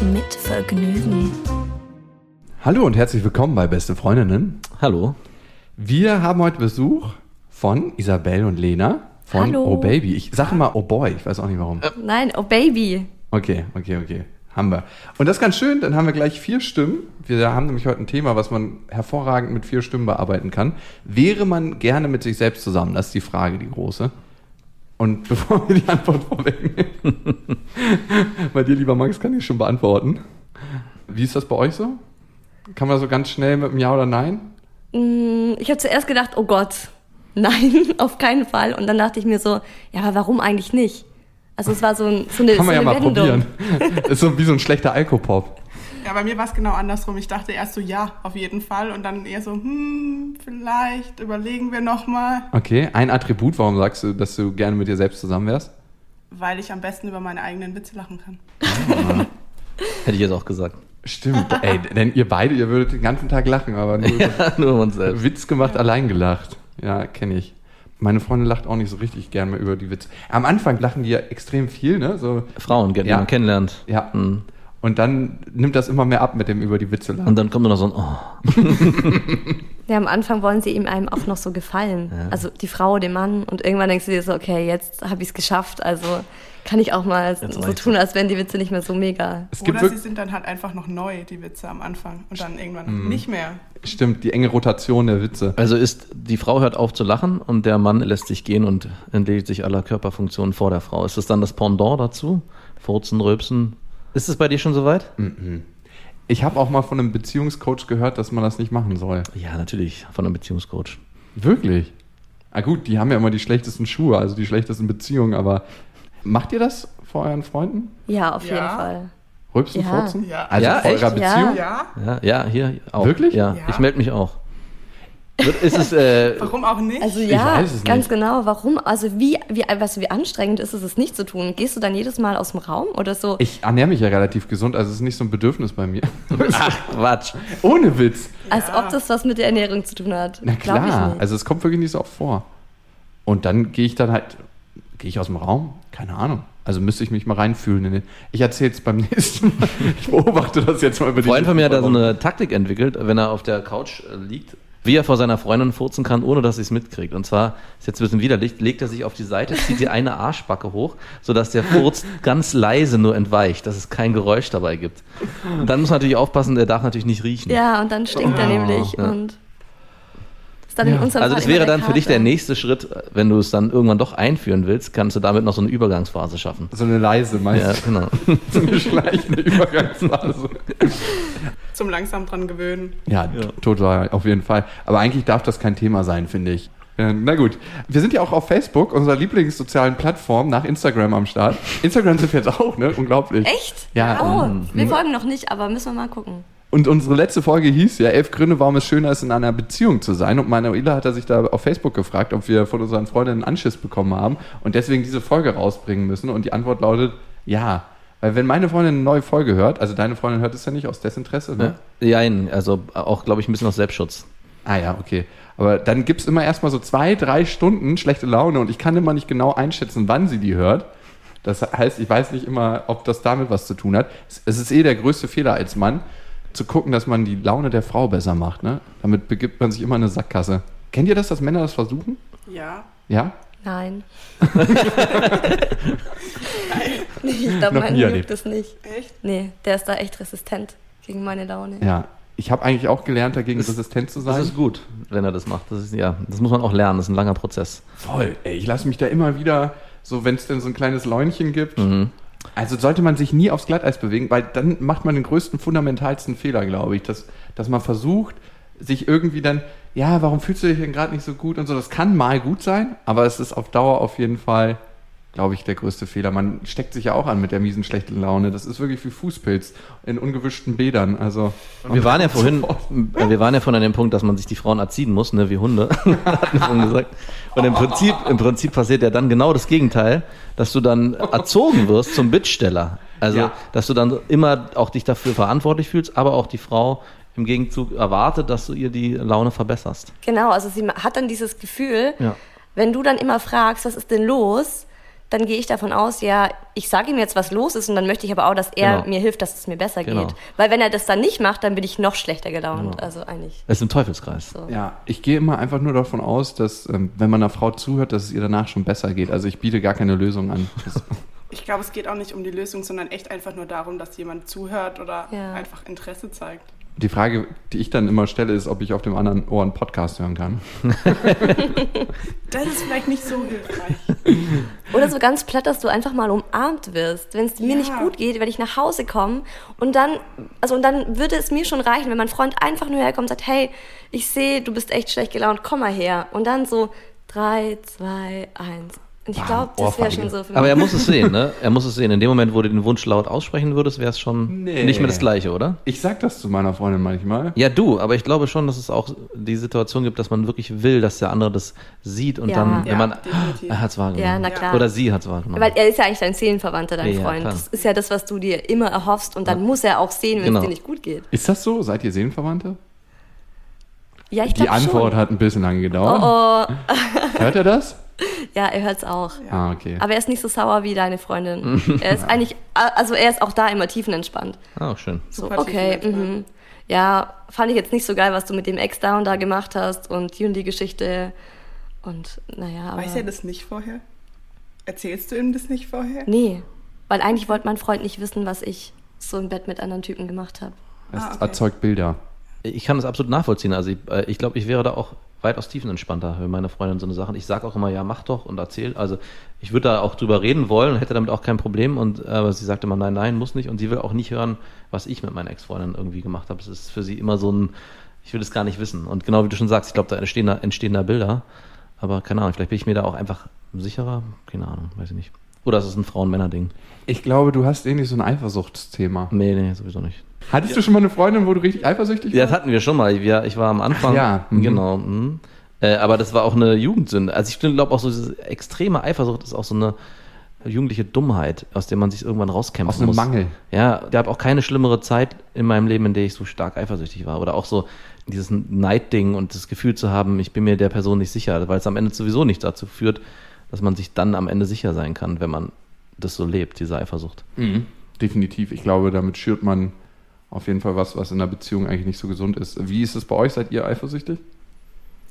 Mit Vergnügen. Hallo und herzlich willkommen bei Beste Freundinnen. Hallo. Wir haben heute Besuch von Isabel und Lena von Hallo. Oh Baby. Ich sage immer Oh Boy, ich weiß auch nicht warum. Nein, oh Baby. Okay, okay, okay. Haben wir. Und das ist ganz schön, dann haben wir gleich vier Stimmen. Wir haben nämlich heute ein Thema, was man hervorragend mit vier Stimmen bearbeiten kann. Wäre man gerne mit sich selbst zusammen? Das ist die Frage, die große. Und bevor wir die Antwort vorwegnehmen, bei dir, lieber Max, kann ich schon beantworten. Wie ist das bei euch so? Kann man so ganz schnell mit einem Ja oder Nein? Mm, Ich habe zuerst gedacht, oh Gott, nein, auf keinen Fall. Und dann dachte ich mir so, ja, aber warum eigentlich nicht? Also es war so, ein, so eine, Kann man so ja eine mal Wendung. probieren. ist so wie so ein schlechter Alkopop. Ja, bei mir war es genau andersrum. Ich dachte erst so, ja, auf jeden Fall. Und dann eher so, hm, vielleicht überlegen wir nochmal, Okay, ein Attribut, warum sagst du, dass du gerne mit dir selbst zusammen wärst? weil ich am besten über meine eigenen Witze lachen kann. Hätte ich jetzt auch gesagt. Stimmt, ey, denn ihr beide, ihr würdet den ganzen Tag lachen, aber nur Ja, nur uns selbst. Witz gemacht, allein gelacht. Ja, kenne ich. Meine Freundin lacht auch nicht so richtig gern mehr über die Witze. Am Anfang lachen die ja extrem viel, ne? So, Frauen, die Ja. man kennenlernt. ja. Hm. Und dann nimmt das immer mehr ab mit dem über die Witze lachen. Und dann kommt nur noch so ein Oh. Ja, am Anfang wollen sie ihm einem auch noch so gefallen. Also die Frau, dem Mann. Und irgendwann denkst du dir so, okay, jetzt habe ich es geschafft. Also kann ich auch mal so reicht's. tun, als wären die Witze nicht mehr so mega. Es gibt Oder sie sind dann halt einfach noch neu, die Witze am Anfang. Und dann irgendwann Mhm. nicht mehr. stimmt, die enge Rotation der Witze. Also ist, die Frau hört auf zu lachen und der Mann lässt sich gehen und entledigt sich aller Körperfunktionen vor der Frau. Ist das dann das Pendant dazu? Furzen, Rülpsen? Ist es bei dir schon soweit? Ich habe auch mal von einem Beziehungscoach gehört, dass man das nicht machen soll. Ja, natürlich, von einem Beziehungscoach. Wirklich? Ah gut, die haben ja immer die schlechtesten Schuhe, also die schlechtesten Beziehungen, aber macht ihr das vor euren Freunden? Ja, auf Ja. jeden Fall. Rülpsen, Ja. furzen? Ja. Also Ja, vor eurer echt? Beziehung? Ja, Ja, ja, hier auch. Wirklich? Ja, Ja. ich melde mich auch. Ist es, äh, warum auch nicht? Also ja, weiß es ganz nicht. genau. Warum? Also wie, wie, was, wie anstrengend ist es, es nicht zu tun? Gehst du dann jedes Mal aus dem Raum oder so? Ich ernähre mich ja relativ gesund, also es ist nicht so ein Bedürfnis bei mir. ach, Quatsch. Ohne Witz. Als ob das was mit der Ernährung zu tun hat. Na klar, ich nicht. also es kommt wirklich nicht so oft vor. Und dann gehe ich dann halt, gehe ich aus dem Raum? Keine Ahnung. Also müsste ich mich mal reinfühlen. In den, ich erzähle es beim nächsten Mal. Ich beobachte das jetzt mal über Ein Freund von mir hat da so eine Taktik entwickelt, wenn er auf der Couch äh, liegt, wie er vor seiner Freundin furzen kann, ohne dass sie es mitkriegt. Und zwar, ist jetzt ein bisschen widerlich, legt er sich auf die Seite, zieht die eine Arschbacke hoch, sodass der Furz ganz leise nur entweicht, dass es kein Geräusch dabei gibt. Und dann muss man natürlich aufpassen, der darf natürlich nicht riechen. Ja, und dann stinkt er nämlich Ja. und dann in unserem Also das wäre dann für dich der nächste Schritt, wenn du es dann irgendwann doch einführen willst, kannst du damit noch so eine Übergangsphase schaffen. So eine leise, Ja, meist. genau. So eine schleichende Übergangsphase. Zum langsam dran gewöhnen. Ja, t- total, auf jeden Fall. Aber eigentlich darf das kein Thema sein, finde ich. Ja, Na gut, wir sind ja auch auf Facebook, unserer Lieblingssozialen Plattform, nach Instagram am Start. Instagram sind wir jetzt auch, ne? Unglaublich. Echt? Ja. Oh, Mhm. wir folgen noch nicht, aber müssen wir mal gucken. Und unsere letzte Folge hieß ja elf Gründe, warum es schöner ist, in einer Beziehung zu sein. Und Manuela hat er sich da auf Facebook gefragt, ob wir von unseren Freundinnen einen Anschiss bekommen haben und deswegen diese Folge rausbringen müssen. Und die Antwort lautet ja. Weil wenn meine Freundin eine neue Folge hört, also deine Freundin hört es ja nicht aus Desinteresse, ne? Ja, also auch, glaube ich, ein bisschen aus Selbstschutz. Ah ja, okay. Aber dann gibt es immer erstmal so zwei, drei Stunden schlechte Laune und ich kann immer nicht genau einschätzen, wann sie die hört. Das heißt, ich weiß nicht immer, ob das damit was zu tun hat. Es ist eh der größte Fehler als Mann, zu gucken, dass man die Laune der Frau besser macht. Ne? Damit begibt man sich immer in eine Sackgasse. Kennt ihr das, dass Männer das versuchen? Ja. Ja? Nein. nee, ich glaube, mein juckt das nicht. Echt? Nee, der ist da echt resistent gegen meine Laune. Ja. Ich habe eigentlich auch gelernt, dagegen resistent zu Das sein. ist gut, wenn er das macht. Das ist, ja, das muss man auch lernen. Das ist ein langer Prozess. Voll. Ey, ich lasse mich da immer wieder, so wenn es denn so ein kleines Läunchen gibt. Mhm. Also sollte man sich nie aufs Glatteis bewegen, weil dann macht man den größten, fundamentalsten Fehler, glaube ich, dass, dass man versucht, sich irgendwie dann, ja, warum fühlst du dich denn gerade nicht so gut und so. Das kann mal gut sein, aber es ist auf Dauer auf jeden Fall glaube ich, der größte Fehler. Man steckt sich ja auch an mit der miesen schlechten Laune. Das ist wirklich wie Fußpilz in ungewischten Bädern. Also Wir waren ja vorhin, wir waren ja vorhin an dem Punkt, dass man sich die Frauen erziehen muss, ne, wie Hunde, wir vorhin gesagt. Und im Prinzip, im Prinzip passiert ja dann genau das Gegenteil, dass du dann erzogen wirst zum Bittsteller. Also, Ja. dass du dann immer auch dich dafür verantwortlich fühlst, aber auch die Frau im Gegenzug erwartet, dass du ihr die Laune verbesserst. Genau, also sie hat dann dieses Gefühl, Ja. wenn du dann immer fragst, was ist denn los, dann gehe ich davon aus, ja, ich sage ihm jetzt, was los ist und dann möchte ich aber auch, dass er Genau. mir hilft, dass es mir besser Genau. geht. Weil wenn er das dann nicht macht, dann bin ich noch schlechter gelaunt. Genau. Also eigentlich. Es ist ein Teufelskreis. So. Ja, ich gehe immer einfach nur davon aus, dass, ähm, wenn man einer Frau zuhört, dass es ihr danach schon besser geht. Also ich biete gar keine Lösung an. Ich glaube, es geht auch nicht um die Lösung, sondern echt einfach nur darum, dass jemand zuhört oder Ja. einfach Interesse zeigt. Die Frage, die ich dann immer stelle, ist, ob ich auf dem anderen Ohr einen Podcast hören kann. Das ist vielleicht nicht so hilfreich. Oder so ganz platt, dass du einfach mal umarmt wirst. Wenn es mir Ja. nicht gut geht, wenn ich nach Hause komme und dann, also und dann würde es mir schon reichen, wenn mein Freund einfach nur herkommt und sagt, hey, ich sehe, du bist echt schlecht gelaunt, komm mal her. Und dann so drei, zwei, eins. Und ich glaube, das wäre schon so für Aber mich. er muss es sehen, ne? Er muss es sehen. In dem Moment, wo du den Wunsch laut aussprechen würdest, wäre es schon Nee. nicht mehr das Gleiche, oder? Ich sag das zu meiner Freundin manchmal. Ja, du, aber ich glaube schon, dass es auch die Situation gibt, dass man wirklich will, dass der andere das sieht und Ja. dann, wenn Ja, man, definitiv. er hat's wahrgenommen. Ja, na klar. Oder sie hat's wahrgenommen. Weil er ist ja eigentlich dein Seelenverwandter, dein Ja, Freund. klar. Das ist ja das, was du dir immer erhoffst und dann muss er auch sehen, wenn Genau. es dir nicht gut geht. Ist das so? Seid ihr Seelenverwandte? Ja, ich Die glaube Antwort schon. hat ein bisschen lange gedauert. Oh, Hört er das? ja, er hört's auch. Ah, okay. Aber er ist nicht so sauer wie deine Freundin. er ist eigentlich, also er ist auch da immer tiefenentspannt. ah, schön. So, Super okay, mhm. Ja, fand ich jetzt nicht so geil, was du mit dem Ex da und da gemacht hast und die und die Geschichte. Und naja, aber. Weiß er das nicht vorher? Erzählst du ihm das nicht vorher? Nee, weil eigentlich wollte mein Freund nicht wissen, was ich so im Bett mit anderen Typen gemacht habe. Es Ah, okay. erzeugt Bilder. Ich kann das absolut nachvollziehen. Also ich, äh, ich glaube, ich wäre da auch weitaus tiefenentspannter, wenn meine Freundin so eine Sache. Ich sage auch immer, ja, mach doch und erzähl. Also ich würde da auch drüber reden wollen und hätte damit auch kein Problem. Und aber sie sagte immer, nein, nein, muss nicht. Und sie will auch nicht hören, was ich mit meiner Ex-Freundin irgendwie gemacht habe. Es ist für sie immer so ein, ich will es gar nicht wissen. Und genau wie du schon sagst, ich glaube, da entstehen da, entstehen da Bilder. Aber keine Ahnung, vielleicht bin ich mir da auch einfach sicherer. Keine Ahnung, weiß ich nicht. Oder es ist ein Frauen-Männer-Ding. Ich glaube, du hast ähnlich so ein Eifersuchtsthema. Nee, nee, sowieso nicht. Hattest du schon mal eine Freundin, wo du richtig eifersüchtig Ja, das warst? hatten wir schon mal. Ich, ich war am Anfang. Ach ja, mhm. Genau. mhm. Äh, aber das war auch eine Jugendsünde. Also ich glaube auch so diese extreme Eifersucht ist auch so eine jugendliche Dummheit, aus der man sich irgendwann rauskämpfen Aus einem muss. Mangel. Ja, gab auch keine schlimmere Zeit in meinem Leben, in der ich so stark eifersüchtig war. Oder auch so dieses Neidding und das Gefühl zu haben, ich bin mir der Person nicht sicher, weil es am Ende sowieso nicht dazu führt, dass man sich dann am Ende sicher sein kann, wenn man das so lebt, diese Eifersucht. Mhm. Definitiv. Ich glaube, damit schürt man auf jeden Fall was, was in einer Beziehung eigentlich nicht so gesund ist. Wie ist es bei euch? Seid ihr eifersüchtig?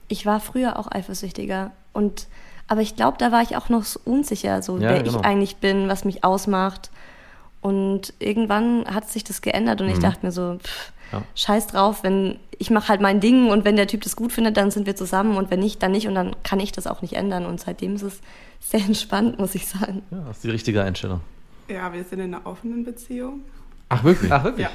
Ich war früher auch eifersüchtiger und aber ich glaube, da war ich auch noch so unsicher, so Ja, wer genau. ich eigentlich bin, was mich ausmacht. Und irgendwann hat sich das geändert und ich dachte mir so, pff, Mhm. Ja. scheiß drauf, wenn ich mache halt mein Ding und wenn der Typ das gut findet, dann sind wir zusammen und wenn nicht, dann nicht und dann kann ich das auch nicht ändern und seitdem ist es sehr entspannt, muss ich sagen. Ja, das ist die richtige Einstellung. Ja, wir sind in einer offenen Beziehung. Ach, wirklich? Ach, wirklich? Ja.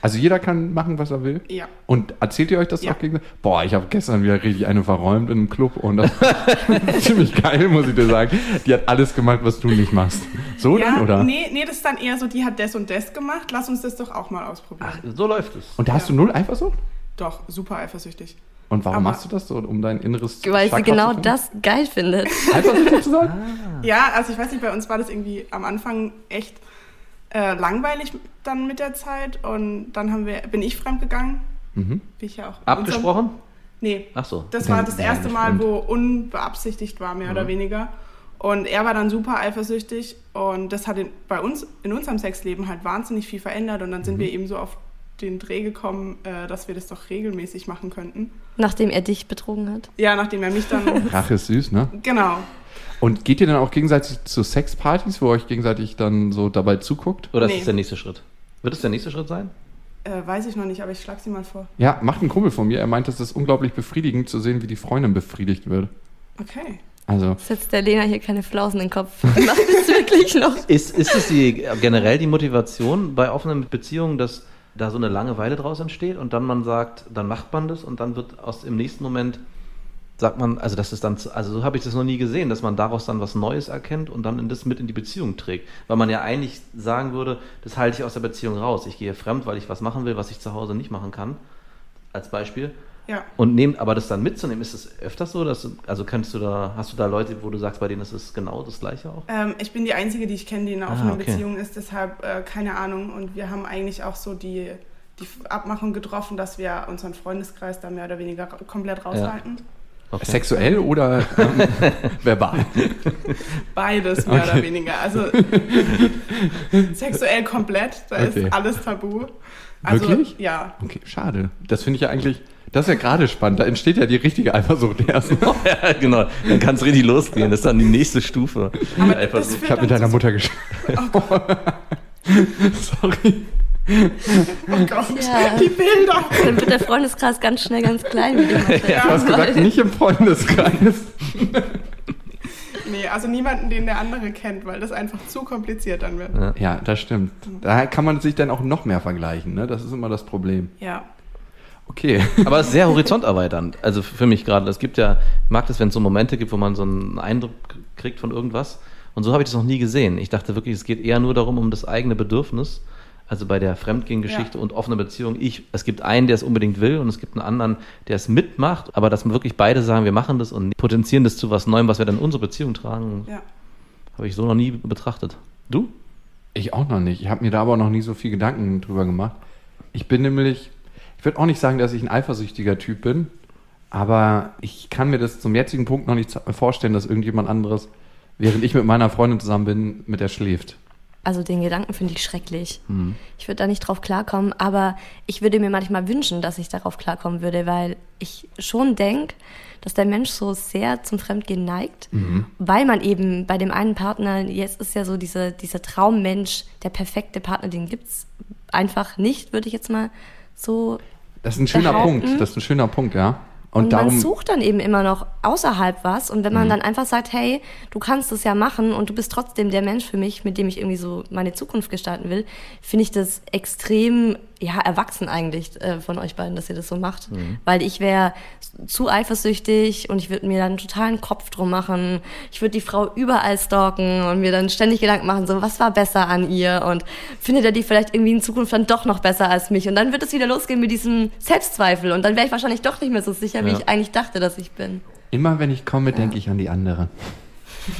Also jeder kann machen, was er will? Ja. Und erzählt ihr euch das Ja. auch gegenseitig? Boah, ich habe gestern wieder richtig eine verräumt in einem Club und das war ziemlich geil, muss ich dir sagen. Die hat alles gemacht, was du nicht machst. So ja, dann, oder? Nee, nee, das ist dann eher so, die hat das und das gemacht. Lass uns das doch auch mal ausprobieren. Ach, so läuft es. Und da hast du null Eifersucht? Doch, super eifersüchtig. Und warum Aber- machst du das so, um dein inneres Weil sie genau das geil findet. Eifersüchtig zu sein? Ja, also ich weiß nicht, bei uns war das irgendwie am Anfang echt äh, langweilig dann mit der Zeit und dann haben wir, bin ich fremdgegangen. Mhm. Bin ich ja auch. Abgesprochen? Unserem, nee, Ach so. das war das erste Mal, wo unbeabsichtigt war, mehr oder weniger. Und er war dann super eifersüchtig und das hat in, bei uns, in unserem Sexleben halt wahnsinnig viel verändert und dann sind wir eben so auf den Dreh gekommen, äh, dass wir das doch regelmäßig machen könnten. Nachdem er dich betrogen hat. Ja, nachdem er mich dann. Rache ist süß, ne? genau. Und geht ihr dann auch gegenseitig zu Sexpartys, wo ihr euch gegenseitig dann so dabei zuguckt? Oder ist Nee. es der nächste Schritt? Wird es der nächste Schritt sein? Äh, weiß ich noch nicht, aber ich schlag sie mal vor. Ja, macht ein Kumpel von mir. Er meint, es ist unglaublich befriedigend zu sehen, wie die Freundin befriedigt wird. Okay. Also, Setzt der Lena hier keine Flausen in den Kopf. Macht das wirklich noch? Ist, ist es die, generell die Motivation bei offenen Beziehungen, dass da so eine Langeweile draus entsteht und dann man sagt, dann macht man das und dann wird aus im nächsten Moment sagt man, also das ist dann, also so habe ich das noch nie gesehen, dass man daraus dann was Neues erkennt und dann das mit in die Beziehung trägt. Weil man ja eigentlich sagen würde, das halte ich aus der Beziehung raus. Ich gehe fremd, weil ich was machen will, was ich zu Hause nicht machen kann. Als Beispiel. Ja. Und nehmen, aber das dann mitzunehmen, ist es öfters so, dass, du- also kannst du da, hast du da Leute, wo du sagst, bei denen ist es genau das Gleiche auch? Ähm, ich bin die Einzige, die ich kenne, die in einer Ah, offenen okay. Beziehung ist, deshalb äh, keine Ahnung. Und wir haben eigentlich auch so die, die Abmachung getroffen, dass wir unseren Freundeskreis da mehr oder weniger komplett raushalten. Okay. Sexuell oder ähm, verbal? Beides mehr Okay. oder weniger. Also sexuell komplett, da Okay. ist alles tabu. Also, Wirklich? Ja. Okay, schade. Das finde ich ja eigentlich, das ist ja gerade spannend. Da entsteht ja die richtige Eifersucht erst. ja, genau. Dann kann es richtig losgehen. Das ist dann die nächste Stufe. Aber. Ich habe mit deiner Mutter gesprochen. Sorry. Oh Gott, Ja. die Bilder. Dann wird der Freundeskreis ganz schnell ganz klein. Wie immer. Du hast gesagt, nicht im Freundeskreis. Nee, also niemanden, den der andere kennt, weil das einfach zu kompliziert dann wird. Ja. Ja, das stimmt. Da kann man sich dann auch noch mehr vergleichen. Ne? Das ist immer das Problem. Ja. Okay. Aber es ist sehr horizonterweiternd. Also für mich gerade. Es gibt ja, ich mag das, wenn es so Momente gibt, wo man so einen Eindruck kriegt von irgendwas. Und so habe ich das noch nie gesehen. Ich dachte wirklich, es geht eher nur darum, um das eigene Bedürfnis. Also bei der Fremdgehen-Geschichte Ja. und offene Beziehung. Ich, es gibt einen, der es unbedingt will und es gibt einen anderen, der es mitmacht. Aber dass wir wirklich beide sagen, wir machen das und potenzieren das zu was Neuem, was wir dann in unsere Beziehung tragen, Ja. habe ich so noch nie betrachtet. Du? Ich auch noch nicht. Ich habe mir da aber noch nie so viel Gedanken drüber gemacht. Ich bin nämlich, ich würde auch nicht sagen, dass ich ein eifersüchtiger Typ bin, aber ich kann mir das zum jetzigen Punkt noch nicht vorstellen, dass irgendjemand anderes, während ich mit meiner Freundin zusammen bin, mit der schläft. Also den Gedanken finde ich schrecklich. Ich würde da nicht drauf klarkommen, aber ich würde mir manchmal wünschen, dass ich darauf klarkommen würde, weil ich schon denke, dass der Mensch so sehr zum Fremdgehen neigt, weil man eben bei dem einen Partner, jetzt ist ja so dieser, dieser Traummensch, der perfekte Partner, den gibt's einfach nicht, würde ich jetzt mal so Das ist ein schöner Behaupten. Punkt. Das ist ein schöner Punkt, ja. Und, Und, darum, man sucht dann eben immer noch außerhalb was. Und wenn man dann einfach sagt, hey, du kannst es ja machen und du bist trotzdem der Mensch für mich, mit dem ich irgendwie so meine Zukunft gestalten will, finde ich das extrem, ja, erwachsen eigentlich äh, von euch beiden, dass ihr das so macht. Mhm. Weil ich wäre zu eifersüchtig und ich würde mir dann einen totalen Kopf drum machen. Ich würde die Frau überall stalken und mir dann ständig Gedanken machen, so, was war besser an ihr und findet er die vielleicht irgendwie in Zukunft dann doch noch besser als mich? Und dann wird es wieder losgehen mit diesem Selbstzweifel und dann wäre ich wahrscheinlich doch nicht mehr so sicher, wie Ja. ich eigentlich dachte, dass ich bin. immer wenn ich komme, denke ich an die andere.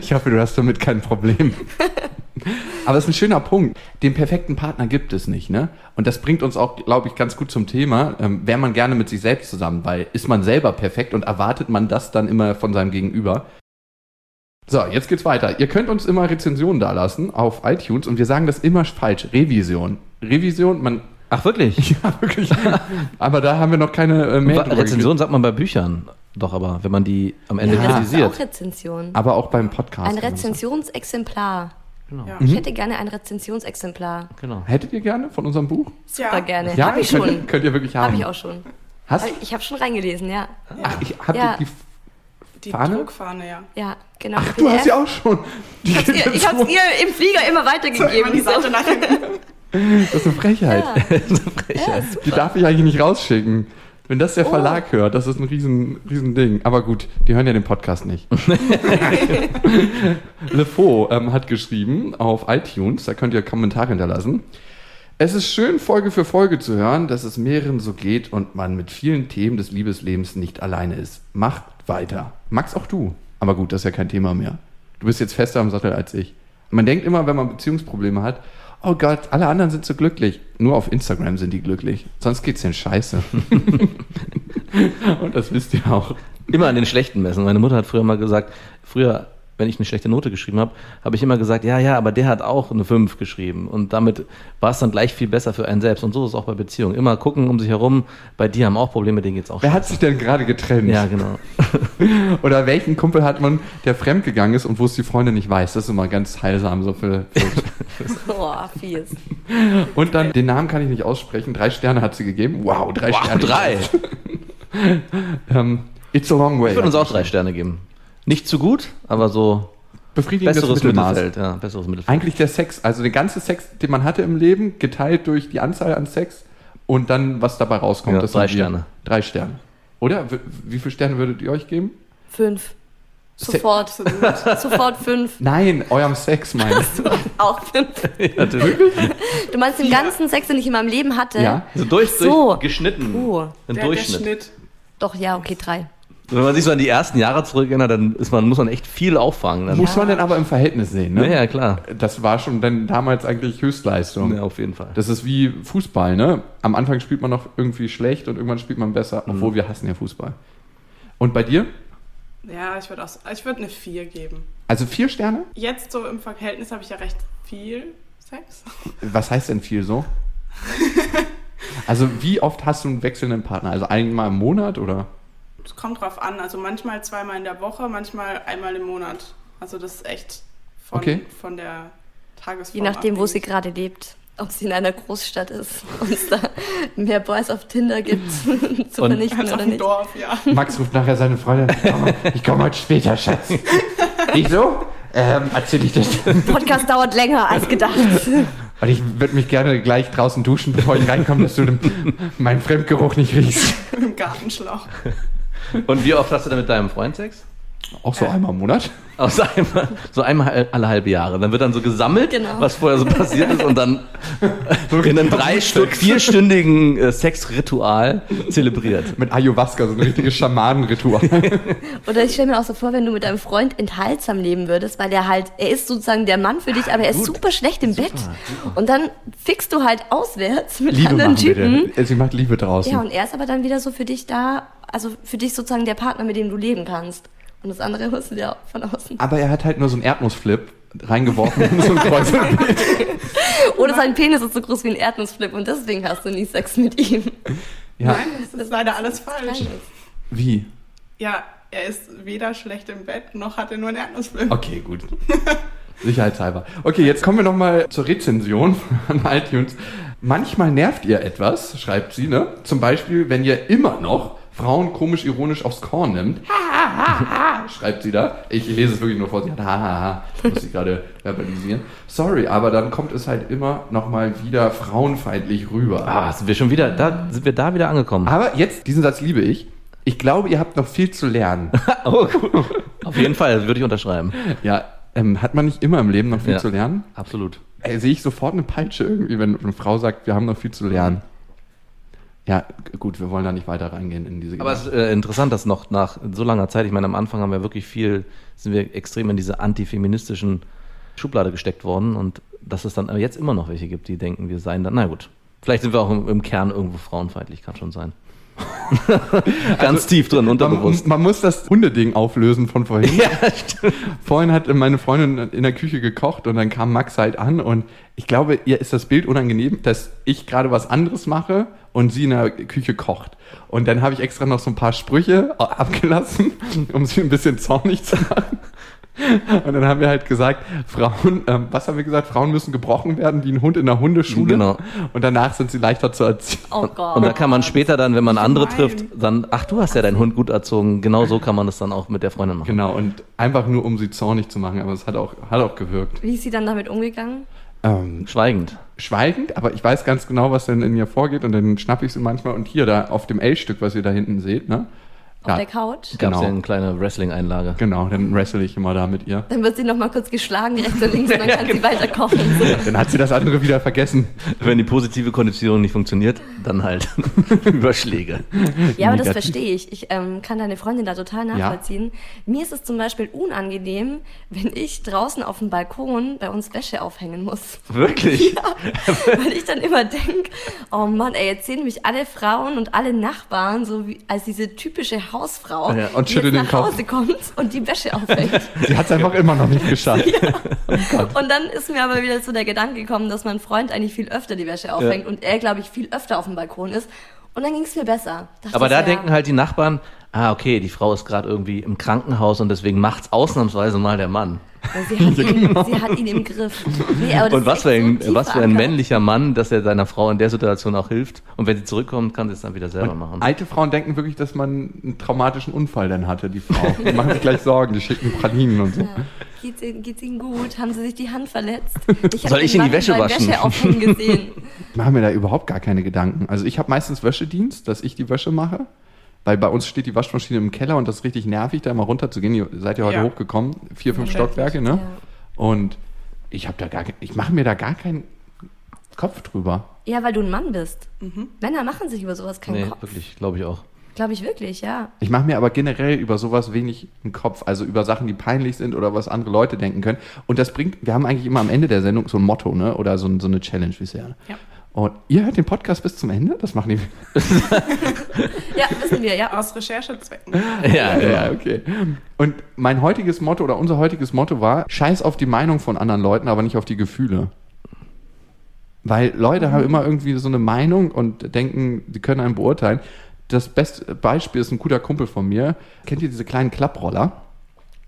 ich hoffe, du hast damit kein Problem. Aber es ist ein schöner Punkt. Den perfekten Partner gibt es nicht, ne? Und das bringt uns auch, glaube ich, ganz gut zum Thema. Ähm, Wäre man gerne mit sich selbst zusammen, weil ist man selber perfekt und erwartet man das dann immer von seinem Gegenüber? So, jetzt geht's weiter. Ihr könnt uns immer Rezensionen dalassen auf iTunes und wir sagen das immer falsch. Revision. Revision, man. Ach, wirklich? Ja, wirklich. Aber da haben wir noch keine äh, drüber Rezension sagt man bei Büchern. Doch, aber wenn man die am Ende Ja. Das ist kritisiert. auch Rezension. Aber auch beim Podcast. Ein das. Rezensionsexemplar. Genau. Ja. Ich hätte gerne ein Rezensionsexemplar. genau. Hättet ihr gerne von unserem Buch? Super gerne. Ja, Hab ich könnt, schon. Ihr, könnt ihr wirklich haben. Habe ich auch schon. Hast Ich habe schon reingelesen, ja. Ach, ich, habt Ja. ihr die, Die Fahne? Druckfahne, ja. Ja, genau. ach, du hast sie auch schon. Die Ich hab's ihr, ich hab's ihr im Flieger immer weitergegeben. die Seite nach hinten. Das ist eine Frechheit. Ja, super. Die darf ich eigentlich nicht rausschicken. Wenn das der Verlag hört, das ist ein riesen, riesen Ding. Aber gut, die hören ja den Podcast nicht. LeFaux ähm, hat geschrieben auf iTunes, da könnt ihr Kommentare hinterlassen. Es ist schön, Folge für Folge zu hören, dass es mehreren so geht und man mit vielen Themen des Liebeslebens nicht alleine ist. Macht weiter. Max, auch du. Aber gut, das ist ja kein Thema mehr. Du bist jetzt fester am Sattel als ich. Man denkt immer, wenn man Beziehungsprobleme hat, oh Gott, alle anderen sind so glücklich. Nur auf Instagram sind die glücklich. Sonst geht's denen scheiße. und das wisst ihr auch. Immer an den schlechten messen. Meine Mutter hat früher mal gesagt, früher, wenn ich eine schlechte Note geschrieben habe, habe ich immer gesagt, ja, ja, aber der hat auch eine 5 geschrieben. Und damit war es dann gleich viel besser für einen selbst. Und so ist es auch bei Beziehungen. Immer gucken um sich herum, bei dir haben auch Probleme, denen geht's auch Wer hat sich denn gerade getrennt? Ja, genau. Oder welchen Kumpel hat man, der fremdgegangen ist und wo es die Freundin nicht weiß? Das ist immer ganz heilsam so für. Boah, fies. und dann, den Namen kann ich nicht aussprechen. Drei Sterne hat sie gegeben. Wow, drei Wow, Sterne. drei. ähm, it's a long way. Ich würde uns auch drei Sterne geben. Nicht zu gut, aber so Befriedigendes besseres Mittelmaß. Mittelfeld. Ja, besseres Mittelfeld. Eigentlich der Sex, also der ganze Sex, den man hatte im Leben, geteilt durch die Anzahl an Sex und dann, was dabei rauskommt. Ja, das drei sind wir. Sterne. Drei Sterne. Oder? Wie viele Sterne würdet ihr euch geben? Fünf. Sofort. Sofort fünf. Nein, eurem Sex meinst du. Auch fünf. Ja, Du meinst den ganzen Sex, den ich in meinem Leben hatte? Ja. so durch, So. durch geschnitten. Uh. Ein Der, Durchschnitt. Schnitt. Doch, ja, okay, drei. Wenn man sich so an die ersten Jahre zurückerinnert, dann ist man, muss man echt viel auffangen. Dann. Muss man denn aber im Verhältnis sehen, Ja, ne? ja, klar. Das war schon dann damals eigentlich Höchstleistung. Ja, auf jeden Fall. Das ist wie Fußball, ne? Am Anfang spielt man noch irgendwie schlecht und irgendwann spielt man besser, Mhm. obwohl wir hassen ja Fußball. Und bei dir? Ja, ich würde auch, ich würde eine 4 geben. Also vier Sterne? Jetzt so im Verhältnis habe ich ja recht viel Sex. Was heißt denn viel so? Also wie oft hast du einen wechselnden Partner? Also einmal im Monat oder? Es kommt drauf an. Also manchmal zweimal in der Woche, manchmal einmal im Monat. Also das ist echt von, Okay. von der Tagesform Je nachdem, wo sie abhängig. gerade lebt. Ob sie in einer Großstadt ist und es da mehr Boys auf Tinder gibt zu Und- vernichten Als auf oder nicht. Dorf, ja. Max ruft nachher seine Freundin, "Oh, ich komme heute später, Schatz. Ich so? Ähm, erzähl ich das. Podcast dauert länger als gedacht. Und ich würde mich gerne gleich draußen duschen, bevor ich reinkomme, dass du meinen Fremdgeruch nicht riechst. Im Gartenschlauch. Und wie oft hast du denn mit deinem Freund Sex? Auch so einmal im Monat? Aus einmal, so einmal alle halbe Jahre. Dann wird dann so gesammelt, Genau. was vorher so passiert ist und dann in einem drei Stück, vierstündigen äh, Sexritual zelebriert. Mit Ayahuasca, so ein richtiges Schamanenritual. Oder ich stelle mir auch so vor, wenn du mit deinem Freund enthaltsam leben würdest, weil er halt, er ist sozusagen der Mann für dich, aber er ist super schlecht im Bett. Und dann fickst du halt auswärts mit Liebe anderen machen Typen. bitte. Sie macht Liebe draußen. Ja, und er ist aber dann wieder so für dich da, also für dich sozusagen der Partner, mit dem du leben kannst. Und das andere holst du dir auch von außen. Aber er hat halt nur so einen Erdnussflip reingeworfen und so ein Kreuz. Oder sein Penis ist so groß wie ein Erdnussflip und deswegen hast du nie Sex mit ihm. Ja, Nein, das ist leider alles falsch. wie? Ja, er ist weder schlecht im Bett, noch hat er nur einen Erdnussfilm. Okay, gut. Sicherheitshalber. Okay, jetzt kommen wir nochmal zur Rezension von iTunes. Manchmal nervt ihr etwas, schreibt sie, ne? Zum Beispiel, wenn ihr immer noch Frauen komisch ironisch aufs Korn nimmt. schreibt sie da. Ich lese es wirklich nur vor. Sie hat hahaha. Muss ich gerade verbalisieren. Sorry, aber dann kommt es halt immer nochmal wieder frauenfeindlich rüber. Ah, sind wir schon wieder, da sind wir da wieder angekommen. Aber jetzt, diesen Satz liebe ich. Ich glaube, ihr habt noch viel zu lernen. Oh, cool. Auf jeden Fall, würde ich unterschreiben. ja, ähm, hat man nicht immer im Leben noch viel Ja. zu lernen? Absolut. Ey, sehe ich sofort eine Peitsche irgendwie, wenn eine Frau sagt, wir haben noch viel zu lernen. Ja, gut, wir wollen da nicht weiter reingehen in diese Aber es ist äh, interessant, dass noch nach so langer Zeit, ich meine, am Anfang haben wir wirklich viel, sind wir extrem in diese antifeministischen Schublade gesteckt worden und dass es dann jetzt immer noch welche gibt, die denken, wir seien dann, na gut, vielleicht sind wir auch im, im Kern irgendwo frauenfeindlich, kann schon sein. Ganz tief drin, man, unterbewusst. man muss das Hundeding auflösen von vorhin. Ja, stimmt. Vorhin hat meine Freundin in der Küche gekocht und dann kam Max halt an und ich glaube, ihr ist das Bild unangenehm, dass ich gerade was anderes mache und sie in der Küche kocht. Und dann habe ich extra noch so ein paar Sprüche abgelassen, um sie ein bisschen zornig zu machen. Und dann haben wir halt gesagt, Frauen, ähm, was haben wir gesagt? Frauen müssen gebrochen werden wie ein Hund in der Hundeschule. Genau. Und danach sind sie leichter zu erziehen. Oh Gott. Und da kann man später dann, wenn man andere trifft, dann, ach, du hast ja deinen Hund gut erzogen. Genau so kann man das dann auch mit der Freundin machen. Genau, und einfach nur, um sie zornig zu machen, aber es hat auch, hat auch gewirkt. Wie ist sie dann damit umgegangen? Ähm, Schweigend. schweigend, aber ich weiß ganz genau, was denn in ihr vorgeht und dann schnappe ich sie manchmal und hier da auf dem L-Stück, was ihr da hinten seht, ne? Auf Ja. der Couch? Gab es Genau. ja eine kleine Wrestling-Einlage. Genau, dann wrestle ich immer da mit ihr. Dann wird sie noch mal kurz geschlagen, rechts und links, und dann kann sie weiter kochen. Dann hat sie das andere wieder vergessen. Wenn die positive Konditionierung nicht funktioniert, dann halt Überschläge. Ja, aber das verstehe ich. Ich ähm, kann deine Freundin da total nachvollziehen. Mir ist es zum Beispiel unangenehm, wenn ich draußen auf dem Balkon bei uns Wäsche aufhängen muss. Wirklich? Weil ich dann immer denke, oh Mann, ey, jetzt sehen mich alle Frauen und alle Nachbarn so wie als diese typische Hausfrau, Ja, und die jetzt nach. Hause kommt und die Wäsche aufhängt. Sie hat es einfach immer noch nicht geschafft. Und dann ist mir aber wieder so der Gedanke gekommen, dass mein Freund eigentlich viel öfter die Wäsche aufhängt und er, glaube ich, viel öfter auf dem Balkon ist. Und dann ging es mir besser. Dachte Aber da denken ja, halt die Nachbarn, ah, okay, die Frau ist gerade irgendwie im Krankenhaus und deswegen macht's ausnahmsweise mal der Mann. Sie, hat ihn, sie hat ihn im Griff. Nee, Und was für ein, so was für ein männlicher Mann, dass er seiner Frau in der Situation auch hilft. Und wenn sie zurückkommt, kann sie es dann wieder selber machen. Alte Frauen denken wirklich, dass man einen traumatischen Unfall dann hatte, die Frau. Die machen sich gleich Sorgen, die schicken Pralinen und so. Ja. Geht's, ihnen- geht's ihnen gut? Haben sie sich die Hand verletzt? Ich Soll ich in die Wäsche waschen? Wäsche aufhängen gesehen. Ich mache mir da überhaupt gar keine Gedanken. Also ich habe meistens Wäschedienst, dass ich die Wäsche mache. Weil bei uns steht die Waschmaschine im Keller und das ist richtig nervig, da mal runterzugehen. Ihr seid ja heute Ja. hochgekommen, vier, fünf. Stockwerke, ne? Ja. Und ich habe da gar, ich mache mir da gar keinen Kopf drüber. Ja, weil du ein Mann bist. Männer machen sich über sowas keinen Nee, Kopf. wirklich, glaube ich auch. Glaube ich wirklich, ja. Ich mache mir aber generell über sowas wenig einen Kopf, also über Sachen, die peinlich sind oder was andere Leute denken können. Und das bringt, wir haben eigentlich immer am Ende der Sendung so ein Motto, ne? Oder so, ein- so eine Challenge, wie es ja. Ja. Und ihr hört den Podcast bis zum Ende? Das machen die. Ja, wissen wir, ja. Aus Recherchezwecken. Ja, Ja, okay. Und mein heutiges Motto oder unser heutiges Motto war: Scheiß auf die Meinung von anderen Leuten, aber nicht auf die Gefühle. Weil Leute haben immer irgendwie so eine Meinung und denken, sie können einen beurteilen. Das beste Beispiel ist ein guter Kumpel von mir. Kennt ihr diese kleinen Klapproller?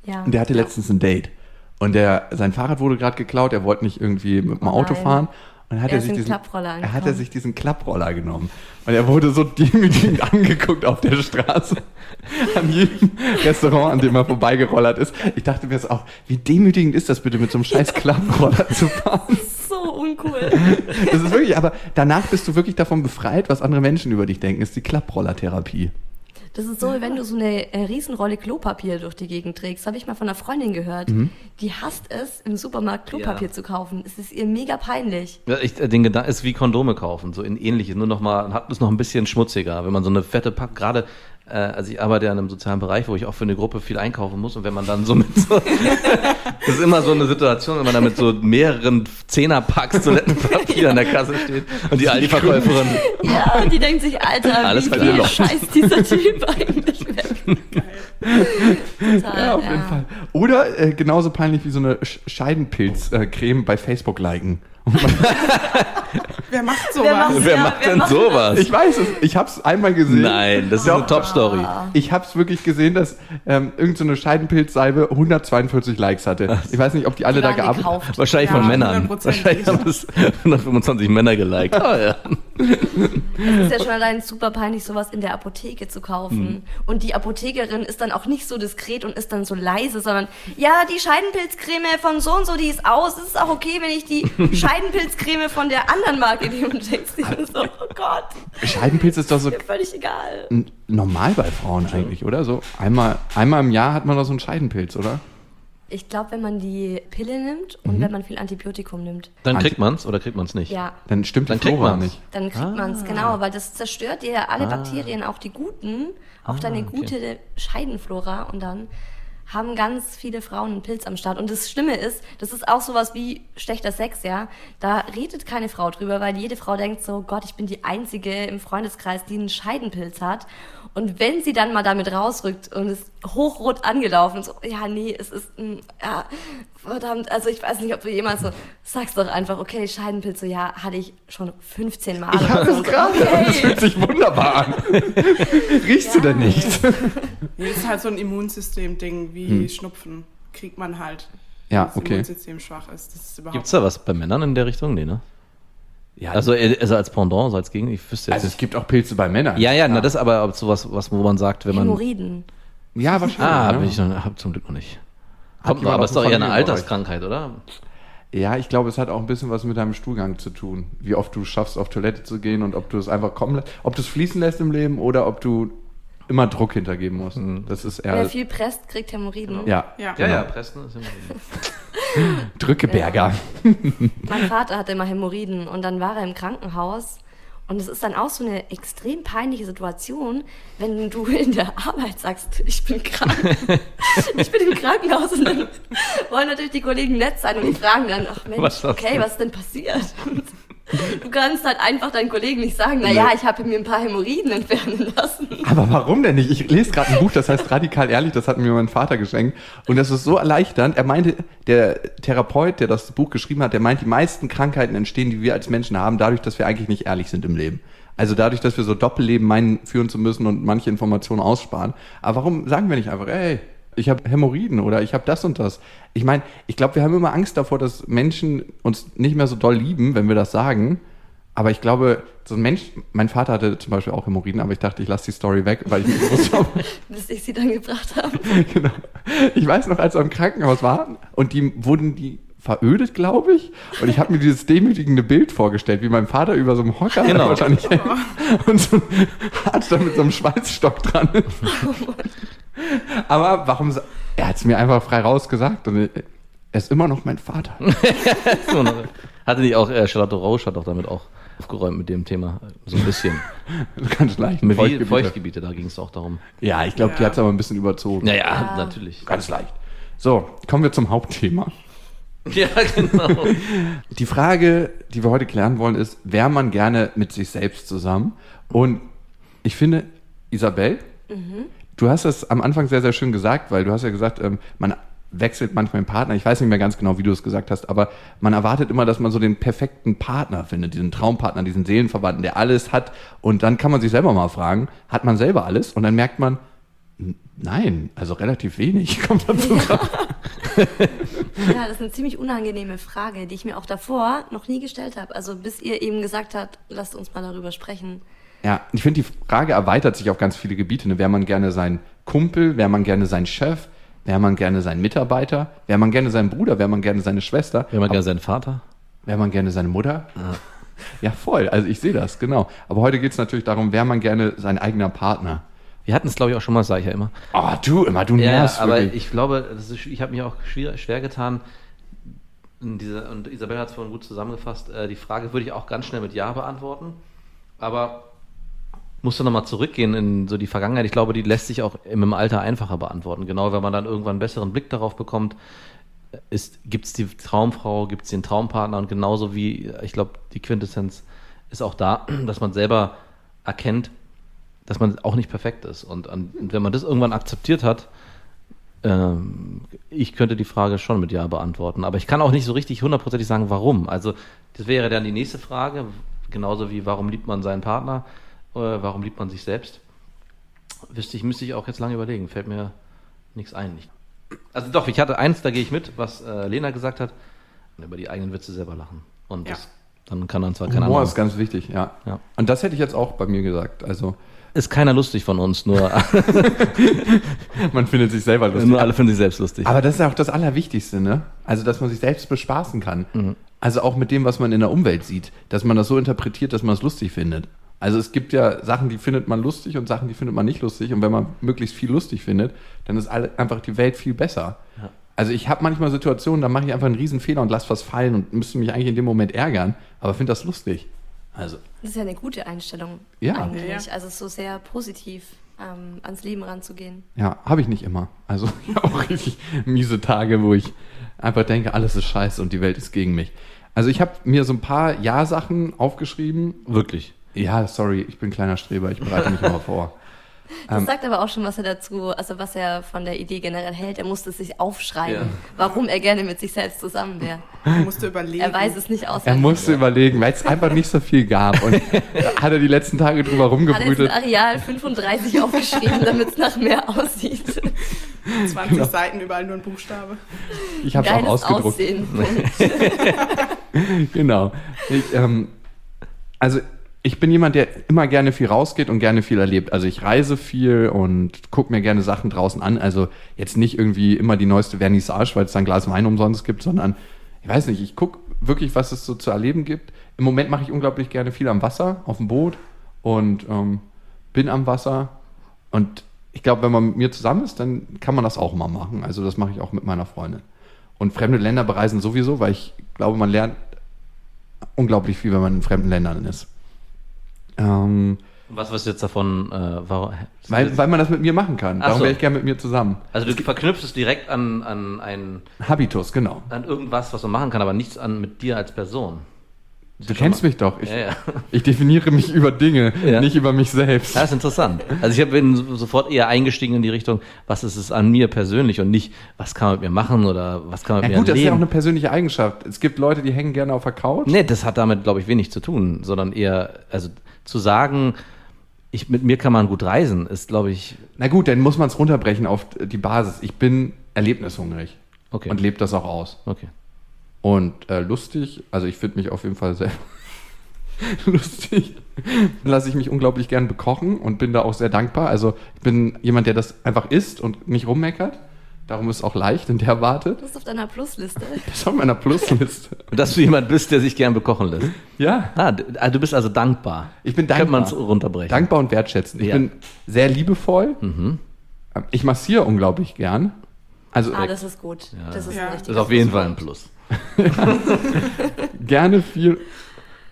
ja. Und der hatte letztens ein Date. Und der, sein Fahrrad wurde gerade geklaut, er wollte nicht irgendwie mit dem Oh Auto nein. fahren. Und hat Er er, sich diesen, Klapproller er hat er sich diesen Klapproller genommen. Und er wurde so demütigend angeguckt auf der Straße. An jedem Restaurant, an dem er vorbeigerollert ist. Ich dachte mir jetzt auch, wie demütigend ist das bitte, mit so einem scheiß Klapproller zu fahren? So uncool. Das ist wirklich, aber danach bist du wirklich davon befreit, was andere Menschen über dich denken. Das ist die Klapproller-Therapie. Das ist so, wie wenn du so eine äh, Riesenrolle Klopapier durch die Gegend trägst. Habe ich mal von einer Freundin gehört. Mhm. Die hasst es, im Supermarkt Klopapier Ja. zu kaufen. Es ist ihr mega peinlich. Ja, ich, äh, den Gedanken ist wie Kondome kaufen, so in ähnliches, nur noch mal, hat es noch ein bisschen schmutziger, wenn man so eine fette Pack, gerade, äh, also ich arbeite ja in einem sozialen Bereich, wo ich auch für eine Gruppe viel einkaufen muss und wenn man dann so mit so, das ist immer so eine Situation, wenn man da mit so mehreren Zehnerpacks Toilettenpapier an der Kasse steht und die Aldi-Verkäuferin, Ja, und die denkt sich, Alter, Alles wie viel dir. scheiß dieser Typ eigentlich weg. Total, Ja, auf jeden Fall. Oder äh, genauso peinlich wie so eine Sch Scheidenpilz-Creme bei Facebook liken. Wer macht sowas? Wer macht- wer Ja, macht wer denn macht sowas? Ich weiß es, ich habe es einmal gesehen. Nein, das ist Doch. eine Top-Story. Ich habe es wirklich gesehen, dass ähm, irgendeine so eine Scheidenpilzsalbe 142 Likes hatte. Ich weiß nicht, ob die alle Die da gearbeitet haben. Wahrscheinlich Ja, von Männern. 100%. Wahrscheinlich haben das 125 Männer geliked. Oh, ja. Es ist ja schon allein super peinlich, sowas in der Apotheke zu kaufen. Hm. Und die Apothekerin ist dann auch nicht so diskret und ist dann so leise, sondern ja, die Scheidenpilzcreme von so und so, die ist aus. Es ist auch okay, wenn ich die Scheidenpilzcreme von der anderen Marke nehme und denkst dir so, oh Gott, Scheidenpilz ist doch so mir völlig egal. normal bei Frauen eigentlich, oder? So einmal, einmal im Jahr hat man doch so einen Scheidenpilz, oder? Ich glaube, wenn man die Pille nimmt Mhm. und wenn man viel Antibiotikum nimmt, Dann kriegt man's oder kriegt man's nicht? ja, Dann stimmt Dann die kriegt Flora man's. nicht. dann kriegt man es, genau, weil das zerstört dir alle Bakterien, auch die guten, auch deine okay. gute Scheidenflora und dann haben ganz viele Frauen einen Pilz am Start. Und das Schlimme ist, das ist auch sowas wie schlechter Sex, ja. Da redet keine Frau drüber, weil jede Frau denkt so, Gott, ich bin die Einzige im Freundeskreis, die einen Scheidenpilz hat. Und wenn sie dann mal damit rausrückt und ist hochrot angelaufen, so, ja, nee, es ist ein, ja, verdammt, also ich weiß nicht, ob du jemals so, sagst doch einfach, okay, Scheidenpilz, so, ja, hatte ich schon 15 Mal. Ich oder es so. gerade. Das fühlt sich wunderbar an. Riechst du denn nicht? Nee, das ist halt so ein Immunsystem-Ding wie Schnupfen. Kriegt man halt. Ja, wenn das okay. Immunsystem schwach ist. Das ist Gibt's da was bei Männern in der Richtung? Nee, ne? Ja, Also, äh, also als Pendant, so als Gegen, ich wüsste jetzt also es gibt auch Pilze bei Männern. Ja, ja, na, das ist aber sowas, was, wo man sagt, wenn man. Hämorrhoiden. ja wahrscheinlich. Ah, ne? bin ich noch, hab zum Glück noch nicht. Kommt noch, aber aus ist doch eher eine? Alterskrankheit, oder? Ja, ich glaube, es hat auch ein bisschen was mit deinem Stuhlgang zu tun. Wie oft du schaffst, auf Toilette zu gehen und ob du es einfach kommen lässt, ob du es fließen lässt im Leben oder ob du immer Druck hintergeben musst. Das ist eher. Wer viel presst, kriegt Hämorrhoiden. ja, Ja. genau. Preston ist immer. Drückeberger. Mein Vater hatte immer Hämorrhoiden und dann war er im Krankenhaus. Und es ist dann auch so eine extrem peinliche Situation, wenn du in der Arbeit sagst, ich bin krank. ich bin im Krankenhaus und dann wollen natürlich die Kollegen nett sein und die fragen dann, ach Mensch, Was okay, du? was ist denn passiert? Du kannst halt einfach deinen Kollegen nicht sagen, na ja, ich habe mir ein paar Hämorrhoiden entfernen lassen. Aber warum denn nicht? Ich lese gerade ein Buch, das heißt Radikal Ehrlich, das hat mir mein Vater geschenkt. Und das ist so erleichternd. Er meinte, der Therapeut, der das Buch geschrieben hat, der meint, die meisten Krankheiten entstehen, die wir als Menschen haben, dadurch, dass wir eigentlich nicht ehrlich sind im Leben. Also dadurch, dass wir so Doppelleben meinen, führen zu müssen und manche Informationen aussparen. Aber warum sagen wir nicht einfach, ey, ich habe Hämorrhoiden oder ich habe das und das. Ich meine, ich glaube, wir haben immer Angst davor, dass Menschen uns nicht mehr so doll lieben, wenn wir das sagen. Aber ich glaube, so ein Mensch, mein Vater hatte zum Beispiel auch Hämorrhoiden, aber ich dachte, ich lasse die Story weg, weil ich nicht gewusst habe. bis ich sie dann gebracht habe. genau. Ich weiß noch, als wir im Krankenhaus waren und die wurden die verödet, glaube ich. Und ich habe mir dieses demütigende Bild vorgestellt, wie mein Vater über so einem Hocker Genau. wahrscheinlich hängt und so ein Arzt da mit so einem Schweißstock dran ist. Aber warum? Er hat es mir einfach frei rausgesagt und er ist immer noch mein Vater. Hatte nicht auch, äh, Charlotte Roche hat doch damit auch aufgeräumt mit dem Thema. So ein bisschen. Ganz leicht. Wie Feuchtgebiete. Feuchtgebiete, da ging es auch darum. Ja, ich glaube, die hat es aber ein bisschen überzogen. Naja, natürlich. Ganz leicht. So, kommen wir zum Hauptthema. Ja, genau. Die Frage, die wir heute klären wollen, ist, wäre man gerne mit sich selbst zusammen? Und ich finde, Isabel, du hast das am Anfang sehr, sehr schön gesagt, weil du hast ja gesagt, ähm, man wechselt manchmal den Partner. Ich weiß nicht mehr ganz genau, wie du es gesagt hast, aber man erwartet immer, dass man so den perfekten Partner findet, diesen Traumpartner, diesen Seelenverwandten, der alles hat. Und dann kann man sich selber mal fragen, hat man selber alles? Und dann merkt man, nein, also relativ wenig kommt dazu raus. Ja, das ist eine ziemlich unangenehme Frage, die ich mir auch davor noch nie gestellt habe. Also bis ihr eben gesagt habt, lasst uns mal darüber sprechen. Ja, ich finde, die Frage erweitert sich auf ganz viele Gebiete. Ne? Wäre man gerne sein Kumpel, wäre man gerne sein Chef, wäre man gerne sein Mitarbeiter, wäre man gerne sein Bruder, wäre man gerne seine Schwester, Wäre mal gerne sein Vater. wäre man gerne seine Mutter. Ja, voll. Also ich sehe das, genau. Aber heute geht es natürlich darum, wäre man gerne sein eigener Partner. Wir hatten es, glaube ich, auch schon mal, sage ich ja immer. Oh, du immer, du Ja, nervst aber wirklich. ich glaube, ist, ich habe mich auch schwer, schwer getan. In dieser, und Isabel hat es vorhin gut zusammengefasst. Äh, die Frage würde ich auch ganz schnell mit Ja beantworten. Aber musste nochmal zurückgehen in so die Vergangenheit. Ich glaube, die lässt sich auch im Alter einfacher beantworten. Genau, wenn man dann irgendwann einen besseren Blick darauf bekommt, gibt es die Traumfrau, gibt es den Traumpartner und genauso wie, ich glaube, die Quintessenz ist auch da, dass man selber erkennt, dass man auch nicht perfekt ist. Und, an, wenn man das irgendwann akzeptiert hat, ähm, ich könnte die Frage schon mit Ja beantworten. Aber ich kann auch nicht so richtig hundertprozentig sagen, warum. Also das wäre dann die nächste Frage, genauso wie warum liebt man seinen Partner, äh, warum liebt man sich selbst. Wüsste ich, müsste ich auch jetzt lange überlegen, fällt mir nichts ein. Also doch, ich hatte eins, da gehe ich mit, was äh, Lena gesagt hat, über die eigenen Witze selber lachen. Und Ja. das, dann kann dann zwar kein Humor anderer. ist ganz wichtig, ja. Ja. Und das hätte ich jetzt auch bei mir gesagt. Also Ist keiner lustig von uns, nur, man findet sich selber lustig. nur alle finden sich selbst lustig. Aber das ist ja auch das Allerwichtigste, ne? Also, dass man sich selbst bespaßen kann. Also auch mit dem, was man in der Umwelt sieht, dass man das so interpretiert, dass man es lustig findet. Also es gibt ja Sachen, die findet man lustig und Sachen, die findet man nicht lustig. Und wenn man möglichst viel lustig findet, dann ist alle, einfach die Welt viel besser. Ja. Also ich habe manchmal Situationen, da mache ich einfach einen Fehler und lasse was fallen und müsste mich eigentlich in dem Moment ärgern, aber finde das lustig. Also Das ist ja eine gute Einstellung Ja. eigentlich. Ja. Also so sehr positiv ähm, ans Leben ranzugehen. Ja, habe ich nicht immer. Also ich hab auch richtig miese Tage, wo ich einfach denke, alles ist scheiße und die Welt ist gegen mich. Also ich habe mir so ein paar Ja-Sachen aufgeschrieben. Wirklich. Ja, sorry, ich bin kleiner Streber, ich bereite mich immer vor. Das Ähm. sagt aber auch schon, was er dazu, also was er von der Idee generell hält. Er musste es sich aufschreiben, Ja. warum er gerne mit sich selbst zusammen wäre. Man musste überlegen. Er weiß es nicht Er auswendig. musste überlegen, weil es einfach nicht so viel gab. Und da hat er die letzten Tage drüber Hat rumgebrütet. ein Areal 35 aufgeschrieben, damit es nach mehr aussieht. 20 Genau. Seiten, überall nur ein Buchstabe. Ich habe es auch ausgedruckt. Aussehen. Genau. Ich, ähm, also ich bin jemand, der immer gerne viel rausgeht und gerne viel erlebt. Also ich reise viel und gucke mir gerne Sachen draußen an. Also jetzt nicht irgendwie immer die neueste Vernissage, weil es ein Glas Wein umsonst gibt, sondern ich weiß nicht, ich gucke wirklich, was es so zu erleben gibt. Im Moment mache ich unglaublich gerne viel am Wasser, auf dem Boot und ähm, bin am Wasser. Und ich glaube, wenn man mit mir zusammen ist, dann kann man das auch mal machen. Also das mache ich auch mit meiner Freundin. Und fremde Länder bereisen sowieso, weil ich glaube, man lernt unglaublich viel, wenn man in fremden Ländern ist. Ähm, Was du jetzt davon, äh, warum, weil, weil man das mit mir machen kann. Ach Darum so. wäre ich gerne mit mir zusammen. also du verknüpfst es direkt an, an, ein, Habitus, genau. an irgendwas, was man machen kann, aber nichts an mit dir als Person. Du kennst mich doch. Ich, Ja, ja. ich definiere mich über Dinge, Ja. nicht über mich selbst. Ja, ist interessant. Also ich bin so- sofort eher eingestiegen in die Richtung, was ist es an mir persönlich und nicht, was kann man mit mir machen oder was kann man Ja mit gut, mir das ist ja auch erleben. eine persönliche Eigenschaft. Es gibt Leute, die hängen gerne auf der Couch. nee, das hat damit, glaube ich, wenig zu tun, sondern eher, also zu sagen, ich, mit mir kann man gut reisen, ist, glaube ich, Na gut, dann muss man es runterbrechen auf die Basis. Ich bin erlebnishungrig okay. und lebe das auch aus. okay. Und äh, lustig, also ich finde mich auf jeden Fall sehr lustig. Lasse ich mich unglaublich gern bekochen und bin da auch sehr dankbar. Also ich bin jemand, der das einfach isst und nicht rummeckert. Darum ist es auch leicht in der Warte. Das ist auf deiner Plusliste. Das ist auf meiner Plusliste. Dass du jemand bist, der sich gern bekochen lässt. Ja. Ah, ah, du bist also dankbar. Ich bin Könnte dankbar. man es runterbrechen. Dankbar und wertschätzend. Ich Ja. bin sehr liebevoll. Ich massiere unglaublich gern. Also Ah, das ist gut. Das ist Ja. ein Das ist auf jeden Fall ein. Plus. gerne viel.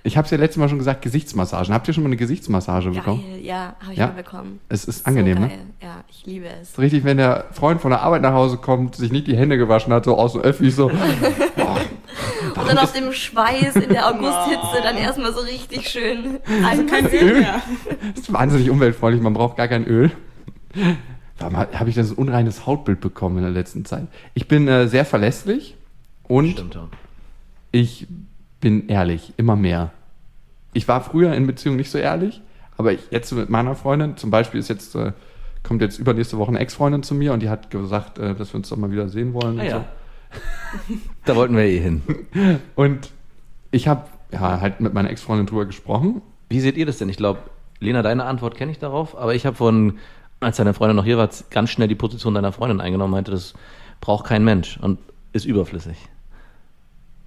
Ich habe es ja letztes Mal schon gesagt, Gesichtsmassagen. Habt ihr schon mal eine Gesichtsmassage bekommen? Geil, ja, habe ich Ja? mal bekommen. Es ist angenehm, so ne? geil. Ja, ich liebe es. So richtig, wenn der Freund von der Arbeit nach Hause kommt, sich nicht die Hände gewaschen hat, so aus dem Öffi, so. Und dann auf dem Schweiß in der Augusthitze dann erstmal so richtig schön. Also Kein Öl mehr. Das ist wahnsinnig umweltfreundlich, man braucht gar kein Öl. Warum habe ich das ein unreines Hautbild bekommen in der letzten Zeit? Ich bin äh, sehr verlässlich und Stimmt, ja. ich bin ehrlich, immer mehr. Ich war früher in Beziehungen nicht so ehrlich, aber ich, jetzt mit meiner Freundin, zum Beispiel ist jetzt, äh, kommt jetzt übernächste Woche eine Ex-Freundin zu mir und die hat gesagt, äh, dass wir uns doch mal wieder sehen wollen. Ah, und, ja. Da wollten wir eh hin. so. und ich habe ja, halt mit meiner Ex-Freundin drüber gesprochen. Wie seht ihr das denn? Ich glaube, Lena, deine Antwort kenne ich darauf, aber ich habe von, als deine Freundin noch hier war, ganz schnell die Position deiner Freundin eingenommen, meinte, das braucht kein Mensch und ist überflüssig.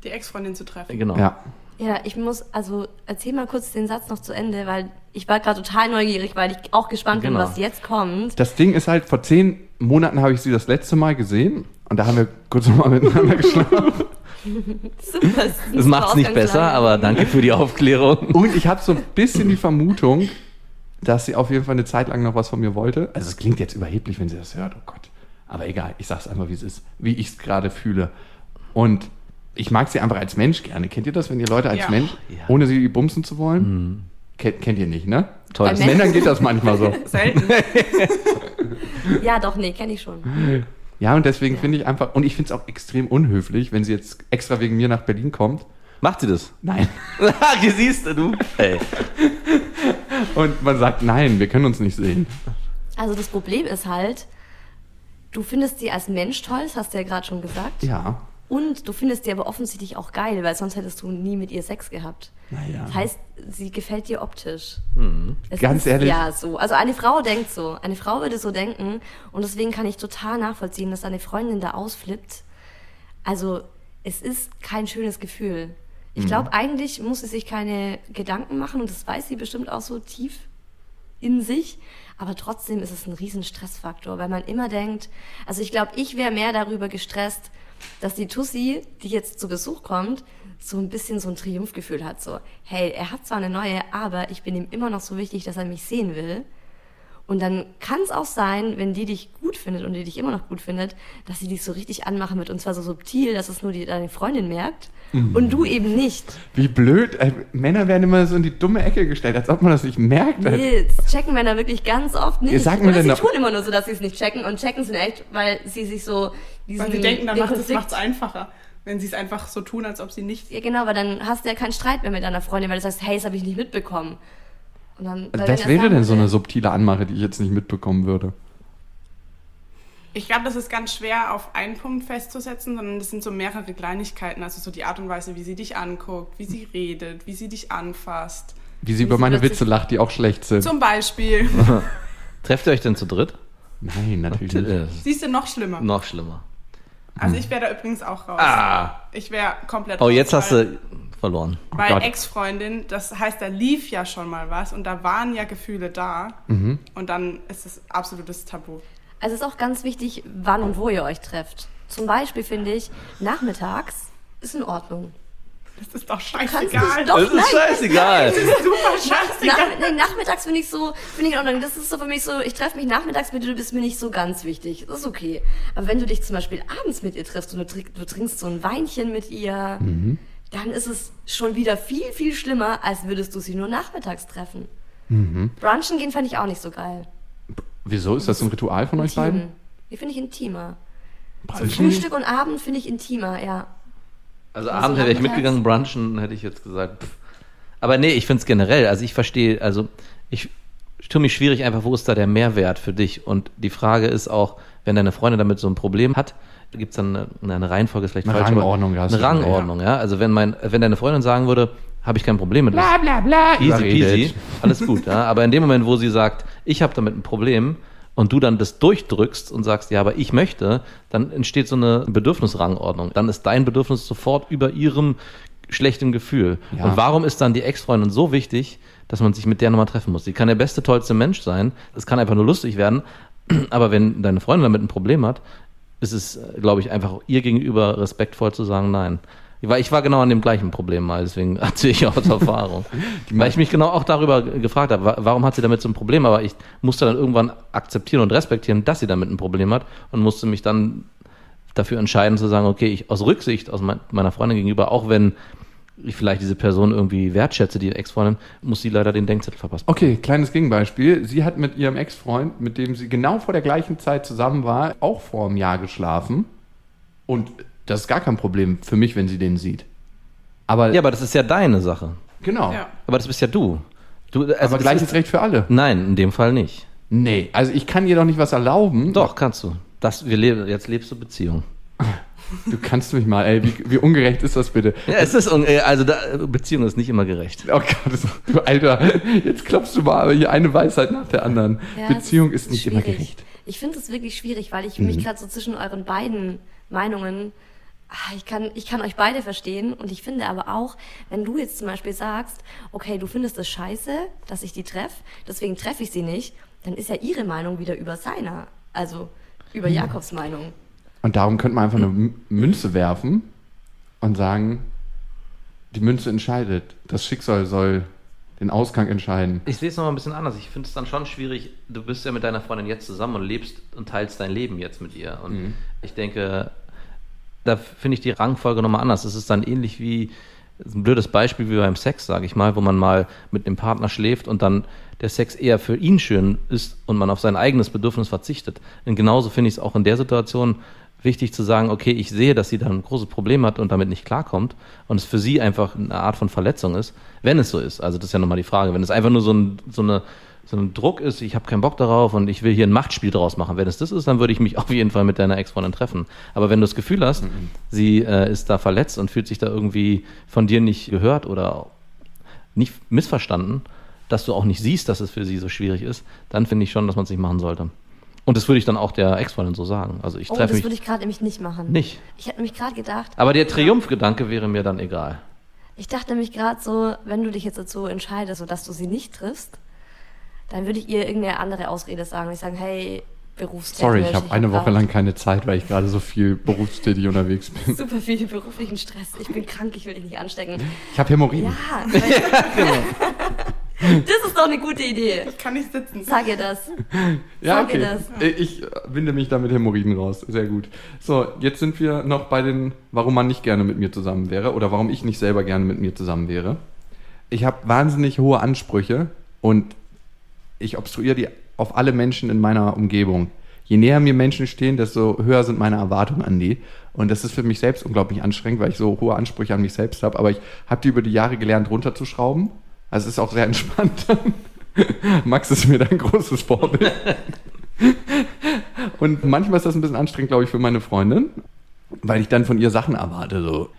Die Ex-Freundin zu treffen. Genau. Ja, Ja, ich muss, also erzähl mal kurz den Satz noch zu Ende, weil ich war gerade total neugierig, weil ich auch gespannt Genau. bin, was jetzt kommt. das Ding ist halt, vor zehn Monaten habe ich sie das letzte Mal gesehen und da haben wir kurz nochmal miteinander geschlafen. Super, Das macht es nicht besser, aber danke für die Aufklärung. Und ich habe so ein bisschen die Vermutung, dass sie auf jeden Fall eine Zeit lang noch was von mir wollte. Also es klingt jetzt überheblich, wenn sie das hört, oh Gott. Aber egal, ich sag's einfach, wie es ist, wie ich es gerade fühle. Und ich mag sie einfach als Mensch gerne. Kennt ihr das, wenn ihr Leute als Ja. Mensch, Ja. ohne sie bumsen zu wollen? Kennt, kennt ihr nicht, ne? Toll. Als Bei Männern- geht das manchmal so. Selten. Ja, doch, nee, kenne ich schon. Ja, und deswegen finde ich einfach, und ich finde es auch extrem unhöflich, wenn sie jetzt extra wegen mir nach Berlin kommt. Macht sie das? Nein. Hier siehst du, du. Ey. Und man sagt, nein, wir können uns nicht sehen. Also das Problem ist halt, du findest sie als Mensch toll, das hast du ja gerade schon gesagt. Ja. Und du findest sie aber offensichtlich auch geil, weil sonst hättest du nie mit ihr Sex gehabt. Naja. Das heißt, sie gefällt dir optisch. Es Ganz ist ehrlich. Ja, so. Also eine Frau denkt so. Eine Frau würde so denken. Und deswegen kann ich total nachvollziehen, dass deine Freundin da ausflippt. Also, es ist kein schönes Gefühl. Ich Mhm. glaube, eigentlich muss sie sich keine Gedanken machen und das weiß sie bestimmt auch so tief in sich. Aber trotzdem ist es ein riesen Stressfaktor, weil man immer denkt, also ich glaube, ich wäre mehr darüber gestresst, dass die Tussi, die jetzt zu Besuch kommt, so ein bisschen so ein Triumphgefühl hat. So, hey, er hat zwar eine neue, aber ich bin ihm immer noch so wichtig, dass er mich sehen will. Und dann kann es auch sein, wenn die dich gut findet und die dich immer noch gut findet, dass sie dich so richtig anmachen wird und zwar so subtil, dass es nur die, deine Freundin merkt und du eben nicht. Wie blöd. Ey, Männer werden immer so in die dumme Ecke gestellt, als ob man das nicht merkt. Nee, das checken Männer wirklich ganz oft nicht. Ihr sagt mir Oder sie tun immer nur so, dass sie es nicht checken und checken es in echt, weil sie sich so diesen Weil sie denken, dann macht es einfacher. Wenn sie es einfach so tun, als ob sie nicht. Ja, genau, weil dann hast du ja keinen Streit mehr mit deiner Freundin, weil du sagst, hey, das habe ich nicht mitbekommen. Und dann, wenn Was wäre sagen denn so eine subtile Anmache, die ich jetzt nicht mitbekommen würde? Ich glaube, das ist ganz schwer auf einen Punkt festzusetzen, sondern das sind so mehrere Kleinigkeiten. Also so die Art und Weise, wie sie dich anguckt, wie sie redet, wie sie dich anfasst. Wie sie Wie über sie meine Witze lacht, die auch schlecht sind. Zum Beispiel. Trefft ihr euch denn zu dritt? Nein, natürlich nicht. Äh, Siehst du, noch schlimmer. noch schlimmer. Also ich wäre da übrigens auch raus. Ah. Ich wäre komplett Oh, raus, jetzt hast du verloren. Weil Gott. Ex-Freundin, das heißt, da lief ja schon mal was und da waren ja Gefühle da. Mhm. Und dann ist es absolutes Tabu. Also es ist auch ganz wichtig, wann und wo ihr euch trefft. Zum Beispiel finde ich, nachmittags ist in Ordnung. Das ist doch scheißegal. doch, Das ist nein, scheißegal. Super scheißegal. Nach, nee, nachmittags finde ich so, finde ich in Ordnung. Das ist so für mich so, ich treffe mich nachmittags mit dir, du bist mir nicht so ganz wichtig. Das ist okay. Aber wenn du dich zum Beispiel abends mit ihr triffst und du, trink- du trinkst so ein Weinchen mit ihr, dann ist es schon wieder viel, viel schlimmer, als würdest du sie nur nachmittags treffen. Brunchen gehen fand ich auch nicht so geil. Wieso ist das ein Ritual von euch beiden? Die finde ich intimer. So? Frühstück und Abend finde ich intimer, ja. Also Also Abend hätte ich mitgegangen, brunchen hätte ich jetzt gesagt. Pff. Aber nee, ich finde es generell, also ich verstehe, also ich, ich tue mich schwierig einfach, wo ist da der Mehrwert für dich? Und die Frage ist auch, wenn deine Freundin damit so ein Problem hat, gibt es dann eine, eine Reihenfolge, ist vielleicht Eine falsch, aber Rangordnung, ja, hast eine Rangordnung, ja. Also wenn mein, wenn deine Freundin sagen würde, habe ich kein Problem mit, Bla bla bla. easy peasy, alles gut, ja. Aber in dem Moment, wo sie sagt, ich habe damit ein Problem und du dann das durchdrückst und sagst, ja, aber ich möchte, dann entsteht so eine Bedürfnisrangordnung. Dann ist dein Bedürfnis sofort über ihrem schlechten Gefühl. Ja. Und warum ist dann die Ex-Freundin so wichtig, dass man sich mit der nochmal treffen muss? Die kann der beste, tollste Mensch sein. Es kann einfach nur lustig werden. Aber wenn deine Freundin damit ein Problem hat, ist es, glaube ich, einfach ihr gegenüber respektvoll zu sagen, nein. Weil ich war genau an dem gleichen Problem mal, deswegen erzähle ich aus Erfahrung. Weil ich mich genau auch darüber gefragt habe, wa- warum hat sie damit so ein Problem? Aber ich musste dann irgendwann akzeptieren und respektieren, dass sie damit ein Problem hat und musste mich dann dafür entscheiden zu sagen, okay, ich aus Rücksicht aus mein, meiner Freundin gegenüber, auch wenn ich vielleicht diese Person irgendwie wertschätze, die Ex-Freundin, muss sie leider den Denkzettel verpassen. Okay, kleines Gegenbeispiel. Sie hat mit ihrem Ex-Freund, mit dem sie genau vor der gleichen Zeit zusammen war, auch vor einem Jahr geschlafen. Und das ist gar kein Problem für mich, wenn sie den sieht. Aber, Ja, aber das ist ja deine Sache. genau. Ja. Aber das bist ja du. du also Aber gleiches ist- Recht für alle. Nein, in dem Fall nicht. Nee, also ich kann ihr doch nicht was erlauben. Doch, kannst du. Das, wir leben, jetzt lebst du Beziehung. Du kannst mich mal, ey, wie, wie ungerecht ist das bitte? Ja, es ist, äh, also da, Beziehung ist nicht immer gerecht. Oh Gott, du Alter, jetzt klopfst du mal aber hier eine Weisheit nach der anderen. Ja, Beziehung es ist nicht immer schwierig. gerecht. Ich finde es wirklich schwierig, weil ich Mhm. mich gerade so zwischen euren beiden Meinungen, ah, ich kann, ich kann euch beide verstehen und ich finde aber auch, wenn du jetzt zum Beispiel sagst, okay, du findest es scheiße, dass ich die treffe, deswegen treffe ich sie nicht, dann ist ja ihre Meinung wieder über seiner, also über Jakobs Meinung. Und darum könnte man einfach eine Münze werfen und sagen, die Münze entscheidet. Das Schicksal soll den Ausgang entscheiden. Ich sehe es noch ein bisschen anders. Ich finde es dann schon schwierig. Du bist ja mit deiner Freundin jetzt zusammen und lebst und teilst dein Leben jetzt mit ihr. Und ich denke, da finde ich die Rangfolge nochmal anders. Es ist dann ähnlich wie ein blödes Beispiel wie beim Sex, sage ich mal, wo man mal mit dem Partner schläft und dann der Sex eher für ihn schön ist und man auf sein eigenes Bedürfnis verzichtet. Und genauso finde ich es auch in der Situation wichtig zu sagen, okay, ich sehe, dass sie da ein großes Problem hat und damit nicht klarkommt und es für sie einfach eine Art von Verletzung ist, wenn es so ist. Also das ist ja nochmal die Frage. Wenn es einfach nur so ein, so eine, so ein Druck ist, ich habe keinen Bock darauf und ich will hier ein Machtspiel draus machen. Wenn es das ist, dann würde ich mich auf jeden Fall mit deiner Ex-Freundin treffen. Aber wenn du das Gefühl hast, sie äh, ist da verletzt und fühlt sich da irgendwie von dir nicht gehört oder nicht missverstanden, dass du auch nicht siehst, dass es für sie so schwierig ist, dann finde ich schon, dass man es nicht machen sollte. Und das würde ich dann auch der Ex-Freundin so sagen. Also ich Oh, treffe das mich würde ich gerade nämlich nicht machen. nicht. Ich hätte nämlich gerade gedacht, Aber der Triumphgedanke wäre mir dann egal. ich dachte nämlich gerade so, wenn du dich jetzt dazu entscheidest, so dass du sie nicht triffst, dann würde ich ihr irgendeine andere Ausrede sagen. Ich sagen, hey, berufstätig. Sorry, ich habe eine Woche lang keine Zeit, weil ich gerade so viel berufstätig unterwegs bin. super viel beruflichen Stress. Ich bin krank, ich will dich nicht anstecken. Ich habe Hämorrhoiden. Ja, genau. Das ist doch eine gute Idee. Ich kann nicht sitzen. Sag ihr das. Ja, Sag ihr okay. Äh, Ich winde mich da mit Hämorrhoiden raus. Sehr gut. So, jetzt sind wir noch bei den, warum man nicht gerne mit mir zusammen wäre oder warum ich nicht selber gerne mit mir zusammen wäre. Ich habe wahnsinnig hohe Ansprüche und ich obstruiere die auf alle Menschen in meiner Umgebung. Je näher mir Menschen stehen, desto höher sind meine Erwartungen an die. Und das ist für mich selbst unglaublich anstrengend, weil ich so hohe Ansprüche an mich selbst habe. Aber ich habe die über die Jahre gelernt, runterzuschrauben. Also es ist auch sehr entspannt. Max ist mir da ein großes Vorbild. Und manchmal ist das ein bisschen anstrengend, glaube ich, für meine Freundin, weil ich dann von ihr Sachen erwarte. So,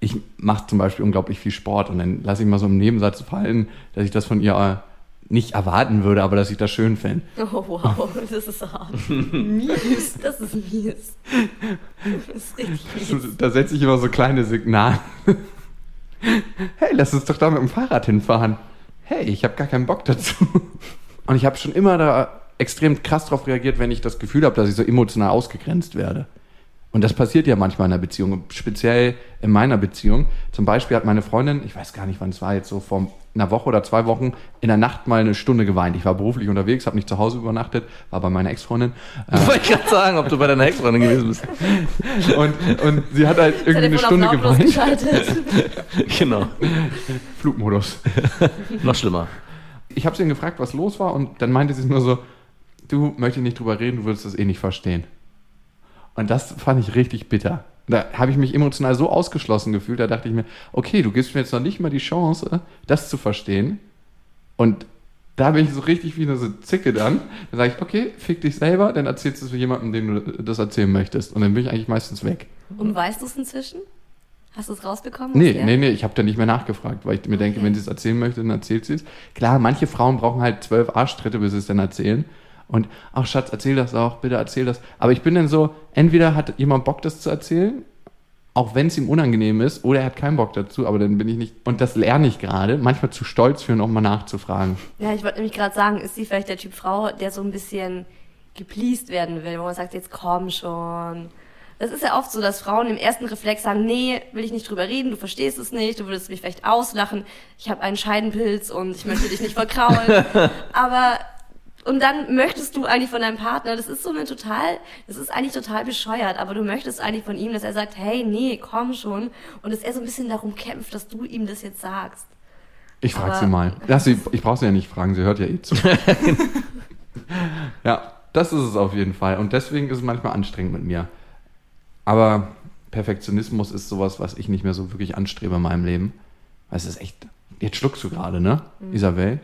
ich mache zum Beispiel unglaublich viel Sport und dann lasse ich mal so im Nebensatz fallen, dass ich das von ihr äh, nicht erwarten würde, aber dass ich das schön fände. Oh, wow, das ist hart. mies. Das ist mies. Das ist richtig mies. Da setze ich immer so kleine Signale. Hey, lass uns doch da mit dem Fahrrad hinfahren. Hey, ich habe gar keinen Bock dazu. Und ich habe schon immer da extrem krass drauf reagiert, wenn ich das Gefühl habe, dass ich so emotional ausgegrenzt werde. Und das passiert ja manchmal in einer Beziehung, speziell in meiner Beziehung. Zum Beispiel hat meine Freundin, ich weiß gar nicht, wann es war, jetzt so vor einer Woche oder zwei Wochen, in der Nacht mal eine Stunde geweint. Ich war beruflich unterwegs, habe nicht zu Hause übernachtet, war bei meiner Ex-Freundin. Ich wollte gerade sagen, ob du bei deiner Ex-Freundin gewesen bist. Und, und sie hat halt irgendwie eine Stunde geweint. geschaltet. genau. Flugmodus. Noch schlimmer. Ich habe sie gefragt, was los war, und dann meinte sie nur so, du möchtest nicht drüber reden, du würdest das eh nicht verstehen. Und das fand ich richtig bitter. Da habe ich mich emotional so ausgeschlossen gefühlt, da dachte ich mir, okay, du gibst mir jetzt noch nicht mal die Chance, das zu verstehen. Und da bin ich so richtig wie eine so Zicke dann. Dann sage ich, okay, fick dich selber, dann erzählst du es jemandem, dem du das erzählen möchtest. Und dann bin ich eigentlich meistens weg. Und weißt du es inzwischen? Hast du es rausbekommen? Nee, Ja. nee, nee, ich habe da nicht mehr nachgefragt, weil ich mir denke, wenn sie es erzählen möchte, dann erzählt sie es. Klar, manche Frauen brauchen halt zwölf Arschtritte, bis sie es dann erzählen. Und, ach Schatz, erzähl das auch, bitte erzähl das. Aber ich bin dann so, entweder hat jemand Bock, das zu erzählen, auch wenn es ihm unangenehm ist, oder er hat keinen Bock dazu, aber dann bin ich nicht, und das lerne ich gerade, manchmal zu stolz für, nochmal nachzufragen. Ja, ich wollte nämlich gerade sagen, ist sie vielleicht der Typ Frau, der so ein bisschen gepleased werden will, wo man sagt, jetzt komm schon. Das ist ja oft so, dass Frauen im ersten Reflex sagen, nee, will ich nicht drüber reden, du verstehst es nicht, du würdest mich vielleicht auslachen, ich habe einen Scheidenpilz und ich möchte dich nicht verkraulen. Aber und dann möchtest du eigentlich von deinem Partner, das ist so eine total, das ist eigentlich total bescheuert, aber du möchtest eigentlich von ihm, dass er sagt, hey, nee, komm schon. Und dass er so ein bisschen darum kämpft, dass du ihm das jetzt sagst. Ich frage sie mal. Lass sie, ich brauche sie ja nicht fragen, sie hört ja eh zu. ja, das ist es auf jeden Fall. Und deswegen ist es manchmal anstrengend mit mir. Aber Perfektionismus ist sowas, was ich nicht mehr so wirklich anstrebe in meinem Leben. Weil es ist echt. Jetzt schluckst du gerade, ne, Mhm. Isabel?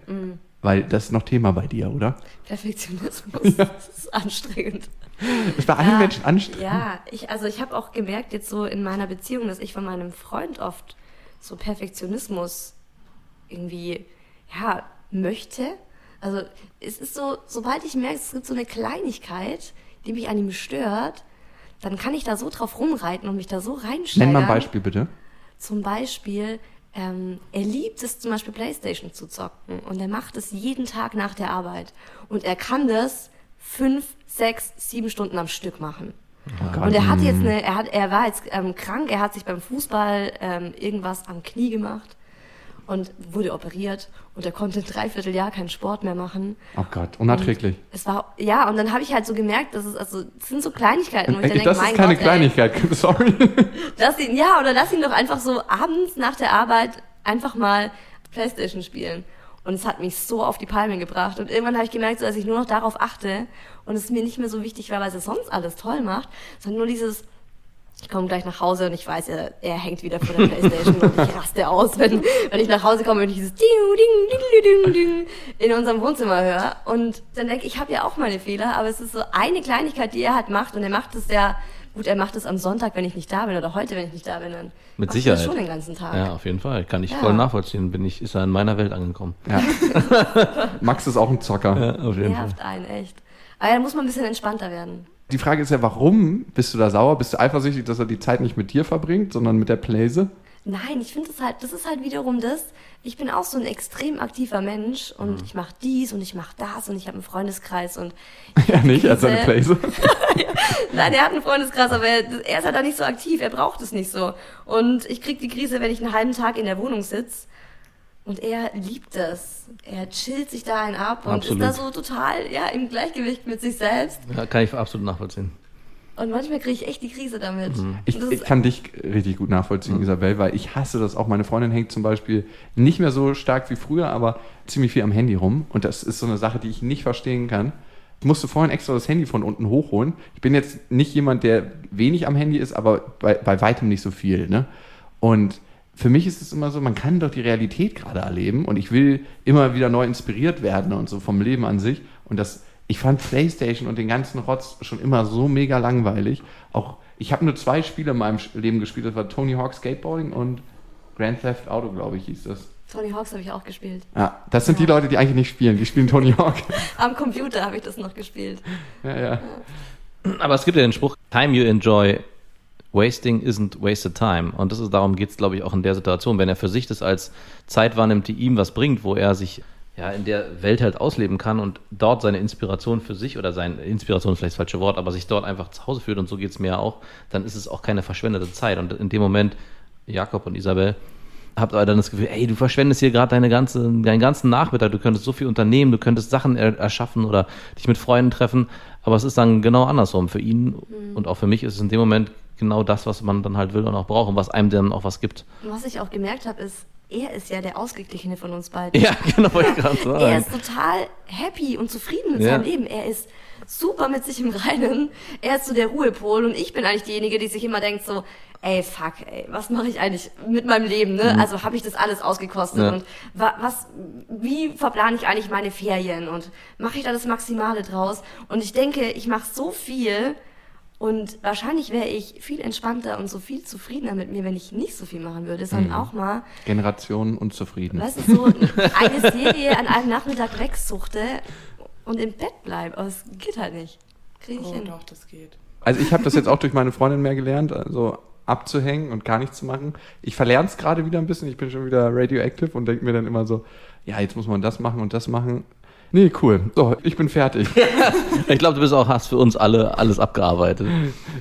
Weil das ist noch Thema bei dir, oder? Perfektionismus, das ist anstrengend. Ist bei allen Menschen anstrengend. Ja, ich, also ich habe auch gemerkt jetzt so in meiner Beziehung, dass ich von meinem Freund oft so Perfektionismus irgendwie, ja, möchte. Also es ist so, sobald ich merke, es gibt so eine Kleinigkeit, die mich an ihm stört, dann kann ich da so drauf rumreiten und mich da so reinsteigern. Nenn mal ein Beispiel bitte. Zum Beispiel, ähm, er liebt es zum Beispiel Playstation zu zocken und er macht es jeden Tag nach der Arbeit. Und er kann das fünf, sechs, sieben Stunden am Stück machen. Oh. Und er hat jetzt eine, er hat, er war jetzt ähm, krank, er hat sich beim Fußball ähm, irgendwas am Knie gemacht und wurde operiert und er konnte ein Dreivierteljahr keinen Sport mehr machen. Oh Gott, unerträglich. Es war, ja, und dann habe ich halt so gemerkt, dass es, also, es sind so Kleinigkeiten, wo ich dann Ey, denke, das ist keine Gott, ey, Kleinigkeit, sorry. Lass ihn, ja, oder lass ihn doch einfach so abends nach der Arbeit einfach mal Playstation spielen. Und es hat mich so auf die Palme gebracht. Und irgendwann habe ich gemerkt, so, dass ich nur noch darauf achte und es mir nicht mehr so wichtig war, weil es sonst alles toll macht, sondern nur dieses, ich komme gleich nach Hause und ich weiß, er, er hängt wieder vor der Playstation und ich raste aus, wenn, wenn ich nach Hause komme und ich dieses Ding, Ding, Ding, Ding, Ding in unserem Wohnzimmer höre. Und dann denke ich, ich habe ja auch meine Fehler, aber es ist so eine Kleinigkeit, die er halt macht und er macht es ja, gut, er macht es am Sonntag, wenn ich nicht da bin oder heute, wenn ich nicht da bin, dann Mit er Sicherheit. das schon den ganzen Tag. Ja, auf jeden Fall. Kann ich Ja. voll nachvollziehen. Bin ich, ist er in meiner Welt angekommen. Ja. Max ist auch ein Zocker. Ja, auf jeden Fall. Nervt einen, echt. Aber da muss man ein bisschen entspannter werden. Die Frage ist ja, warum bist du da sauer? Bist du eifersüchtig, dass er die Zeit nicht mit dir verbringt, sondern mit der Playse? Nein, ich finde es halt, das ist halt wiederum das. Ich bin auch so ein extrem aktiver Mensch Mhm. und ich mache dies und ich mache das und ich habe einen Freundeskreis und Ja, nicht, als seine Krise. Playse. nein, er hat einen Freundeskreis, aber er, er ist halt da nicht so aktiv, er braucht es nicht so. Und ich krieg die Krise, wenn ich einen halben Tag in der Wohnung sitz und er liebt das. Er chillt sich da einen ab und Absolut. ist da so total ja im Gleichgewicht mit sich selbst. Ja, kann ich absolut nachvollziehen. Und manchmal kriege ich echt die Krise damit. Mhm. Ich, ich kann dich richtig gut nachvollziehen, Isabel, weil ich hasse das auch. Meine Freundin hängt zum Beispiel nicht mehr so stark wie früher, aber ziemlich viel am Handy rum. Und das ist so eine Sache, die ich nicht verstehen kann. Ich musste vorhin extra das Handy von unten hochholen. Ich bin jetzt nicht jemand, der wenig am Handy ist, aber bei, bei weitem nicht so viel. Ne? Und für mich ist es immer so, man kann doch die Realität gerade erleben und ich will immer wieder neu inspiriert werden und so vom Leben an sich. Und das, ich fand PlayStation und den ganzen Rotz schon immer so mega langweilig. Auch ich habe nur zwei Spiele in meinem Leben gespielt. Das war Tony Hawk Skateboarding und Grand Theft Auto, glaube ich, hieß das. Tony Hawks habe ich auch gespielt. Ja, das sind die Ja. Leute, die eigentlich nicht spielen. Die spielen Tony Hawk. Am Computer habe ich das noch gespielt. ja, ja. Aber es gibt ja den Spruch, time you enjoy, wasting isn't wasted time. Und das ist, darum geht es, glaube ich, auch in der Situation. Wenn er für sich das als Zeit wahrnimmt, die ihm was bringt, wo er sich ja in der Welt halt ausleben kann und dort seine Inspiration für sich oder seine Inspiration ist vielleicht das falsche Wort, aber sich dort einfach zu Hause fühlt und so geht es mir ja auch, dann ist es auch keine verschwendete Zeit. Und in dem Moment, Jakob und Isabel, habt aber dann das Gefühl, ey, du verschwendest hier gerade deine ganze, deinen ganzen Nachmittag, du könntest so viel unternehmen, du könntest Sachen er erschaffen oder dich mit Freunden treffen, aber es ist dann genau andersrum. Für ihn und auch für mich ist es in dem Moment genau das, was man dann halt will und auch braucht und was einem dann auch was gibt. Und was ich auch gemerkt habe, ist, er ist ja der Ausgeglichene von uns beiden. Ja, genau, wollte ich gerade Er sagen. ist total happy und zufrieden mit Ja. seinem Leben. Er ist super mit sich im Reinen. Er ist so der Ruhepol und ich bin eigentlich diejenige, die sich immer denkt so, ey, fuck, ey, was mache ich eigentlich mit meinem Leben, ne? Also habe ich das alles ausgekostet Ja. und wa was, wie verplane ich eigentlich meine Ferien und mache ich da das Maximale draus? Und ich denke, ich mache so viel und wahrscheinlich wäre ich viel entspannter und so viel zufriedener mit mir, wenn ich nicht so viel machen würde, sondern auch mal Generationen unzufrieden. Weißt du, so eine Serie an einem Nachmittag wegsuchte und im Bett bleibe. Aber es geht halt nicht. Krieg ich Oh, hin. doch, das geht. Also ich habe das jetzt auch durch meine Freundin mehr gelernt, also abzuhängen und gar nichts zu machen. Ich verlerne es gerade wieder ein bisschen. Ich bin schon wieder radioactive und denke mir dann immer so, ja, jetzt muss man das machen und das machen. Nee, cool. So, ich bin fertig. Ich glaube, du bist auch, hast für uns alle alles abgearbeitet.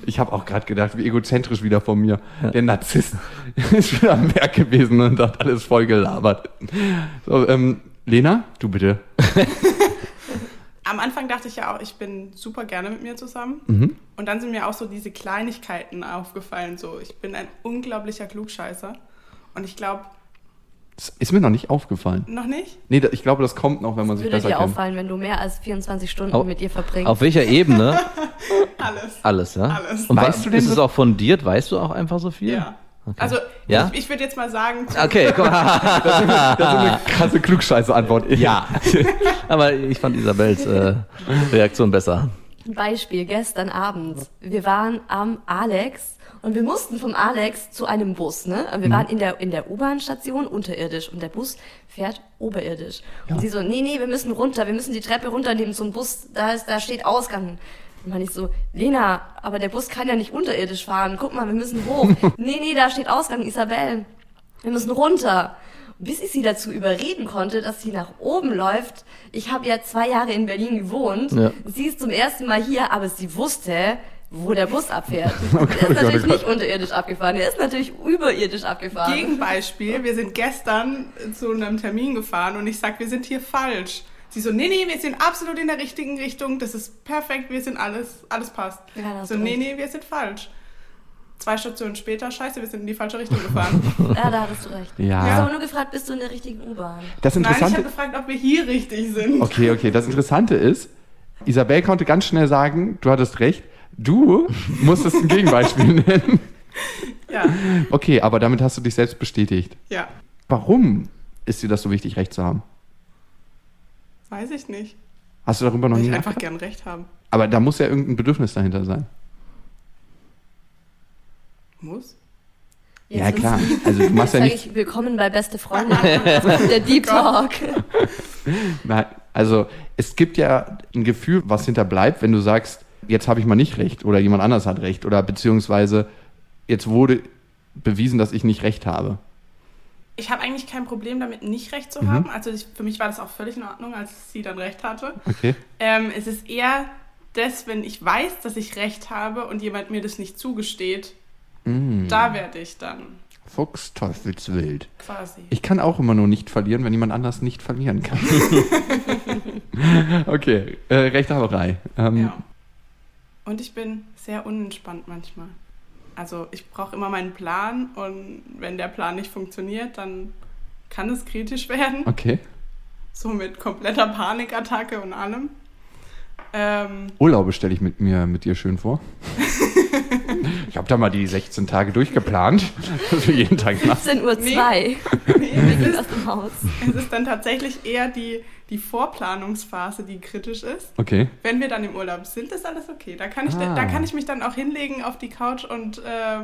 Ich habe auch gerade gedacht, wie egozentrisch wieder von mir. Der Narzisst ist wieder am Werk gewesen und hat alles voll gelabert. So, ähm, Lena, du bitte. Am Anfang dachte ich ja auch, ich bin super gerne mit mir zusammen. Mhm. Und dann sind mir auch so diese Kleinigkeiten aufgefallen. So, ich bin ein unglaublicher Klugscheißer. Und ich glaube, Das ist mir noch nicht aufgefallen. noch nicht? Nee, da- ich glaube, das kommt noch, wenn man Das sich würde besser dir kennt. auffallen, wenn du mehr als 24 Stunden Au- mit ihr verbringst. Auf welcher Ebene? Alles. Alles, ja? Alles. Und Weißt du denn ist es auch fundiert? Weißt du auch einfach so viel? Ja. Also, Ja? ich, ich würde jetzt mal sagen, Okay, guck mal. Das ist eine krasse Klugscheiße-Antwort. Ja. Aber ich fand Isabels äh, Reaktion besser. Beispiel gestern Abend. Wir waren am Alex und wir mussten vom Alex zu einem Bus. Ne? Wir waren in der, in der U-Bahn-Station unterirdisch und der Bus fährt oberirdisch. Und sie so, nee, nee, wir müssen runter, wir müssen die Treppe runternehmen zum Bus, da, ist, da steht Ausgang. Und meine ich so, Lena, aber der Bus kann ja nicht unterirdisch fahren. Guck mal, wir müssen hoch. nee, nee, da steht Ausgang, Isabel. Wir müssen runter. Bis ich sie dazu überreden konnte, dass sie nach oben läuft. Ich habe ja zwei Jahre in Berlin gewohnt. Ja. Sie ist zum ersten Mal hier, aber sie wusste, wo der Bus abfährt. Oh Gott, der oh ist Gott, natürlich oh Gott. nicht unterirdisch abgefahren, der ist natürlich überirdisch abgefahren. Gegenbeispiel, wir sind gestern zu einem Termin gefahren und ich sag, wir sind hier falsch. Sie so, nee, nee, wir sind absolut in der richtigen Richtung, das ist perfekt, wir sind alles, alles passt. Ja, hast so, du nee, nee, wir sind falsch. Zwei Stationen später, scheiße, wir sind in die falsche Richtung gefahren. Ja, da hattest du recht. Ja. Ich habe aber nur gefragt, bist du in der richtigen U-Bahn? Das Nein, ich habe Interessante, gefragt, ob wir hier richtig sind. okay, okay, das Interessante ist, Isabel konnte ganz schnell sagen, du hattest recht. Du musstest ein Gegenbeispiel nennen. Ja, Okay, aber damit hast du dich selbst bestätigt. ja, Warum ist dir das so wichtig, Recht zu haben? weiß ich nicht. Hast du darüber noch Weil nie ich einfach nachgedacht? gern recht haben Aber da muss ja irgendein Bedürfnis dahinter sein. muss. Jetzt ja, klar. Also du machst Jetzt ja sage nicht. ich, willkommen bei Beste kommt der Deep Talk. Nein, also es gibt ja ein Gefühl, was hinterbleibt, wenn du sagst, jetzt habe ich mal nicht recht oder jemand anders hat recht oder beziehungsweise jetzt wurde bewiesen, dass ich nicht recht habe. Ich habe eigentlich kein Problem damit, nicht recht Mhm. zu haben. Also ich, für mich war das auch völlig in Ordnung, als sie dann recht hatte. Okay. Ähm, es ist eher das, wenn ich weiß, dass ich recht habe und jemand mir das nicht zugesteht, Mm. da werde ich dann Fuchs, Teufelswild. quasi. Ich kann auch immer nur nicht verlieren, wenn jemand anders nicht verlieren kann. okay, äh, Rechthaberei. Ähm, Ja. Und ich bin sehr unentspannt manchmal. Also ich brauche immer meinen Plan und wenn der Plan nicht funktioniert, dann kann es kritisch werden. Okay. So mit kompletter Panikattacke und allem. Ähm, Urlaube stelle ich mit mir mit dir schön vor. ich habe da mal die 16 Tage durchgeplant, dass wir jeden Tag nach. 17 Uhr Nee. 2. nee, Wir es, sind ist, aus dem Haus. es ist dann tatsächlich eher die, die Vorplanungsphase, die kritisch ist. Okay. Wenn wir dann im Urlaub sind, ist alles okay. Da kann ich, Ah. da kann ich mich dann auch hinlegen auf die Couch und äh,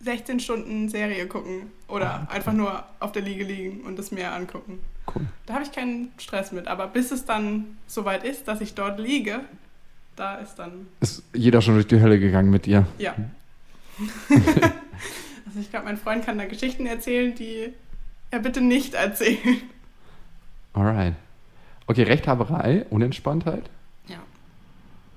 16 Stunden Serie gucken. Oder einfach nur auf der Liege liegen und das Meer angucken. Cool. Da habe ich keinen Stress mit. Aber bis es dann soweit ist, dass ich dort liege, da ist dann, Ist jeder schon durch die Hölle gegangen mit dir? ja. also ich glaube, mein Freund kann da Geschichten erzählen, die er bitte nicht erzählt. Alright. Okay, Rechthaberei, Unentspanntheit. Ja.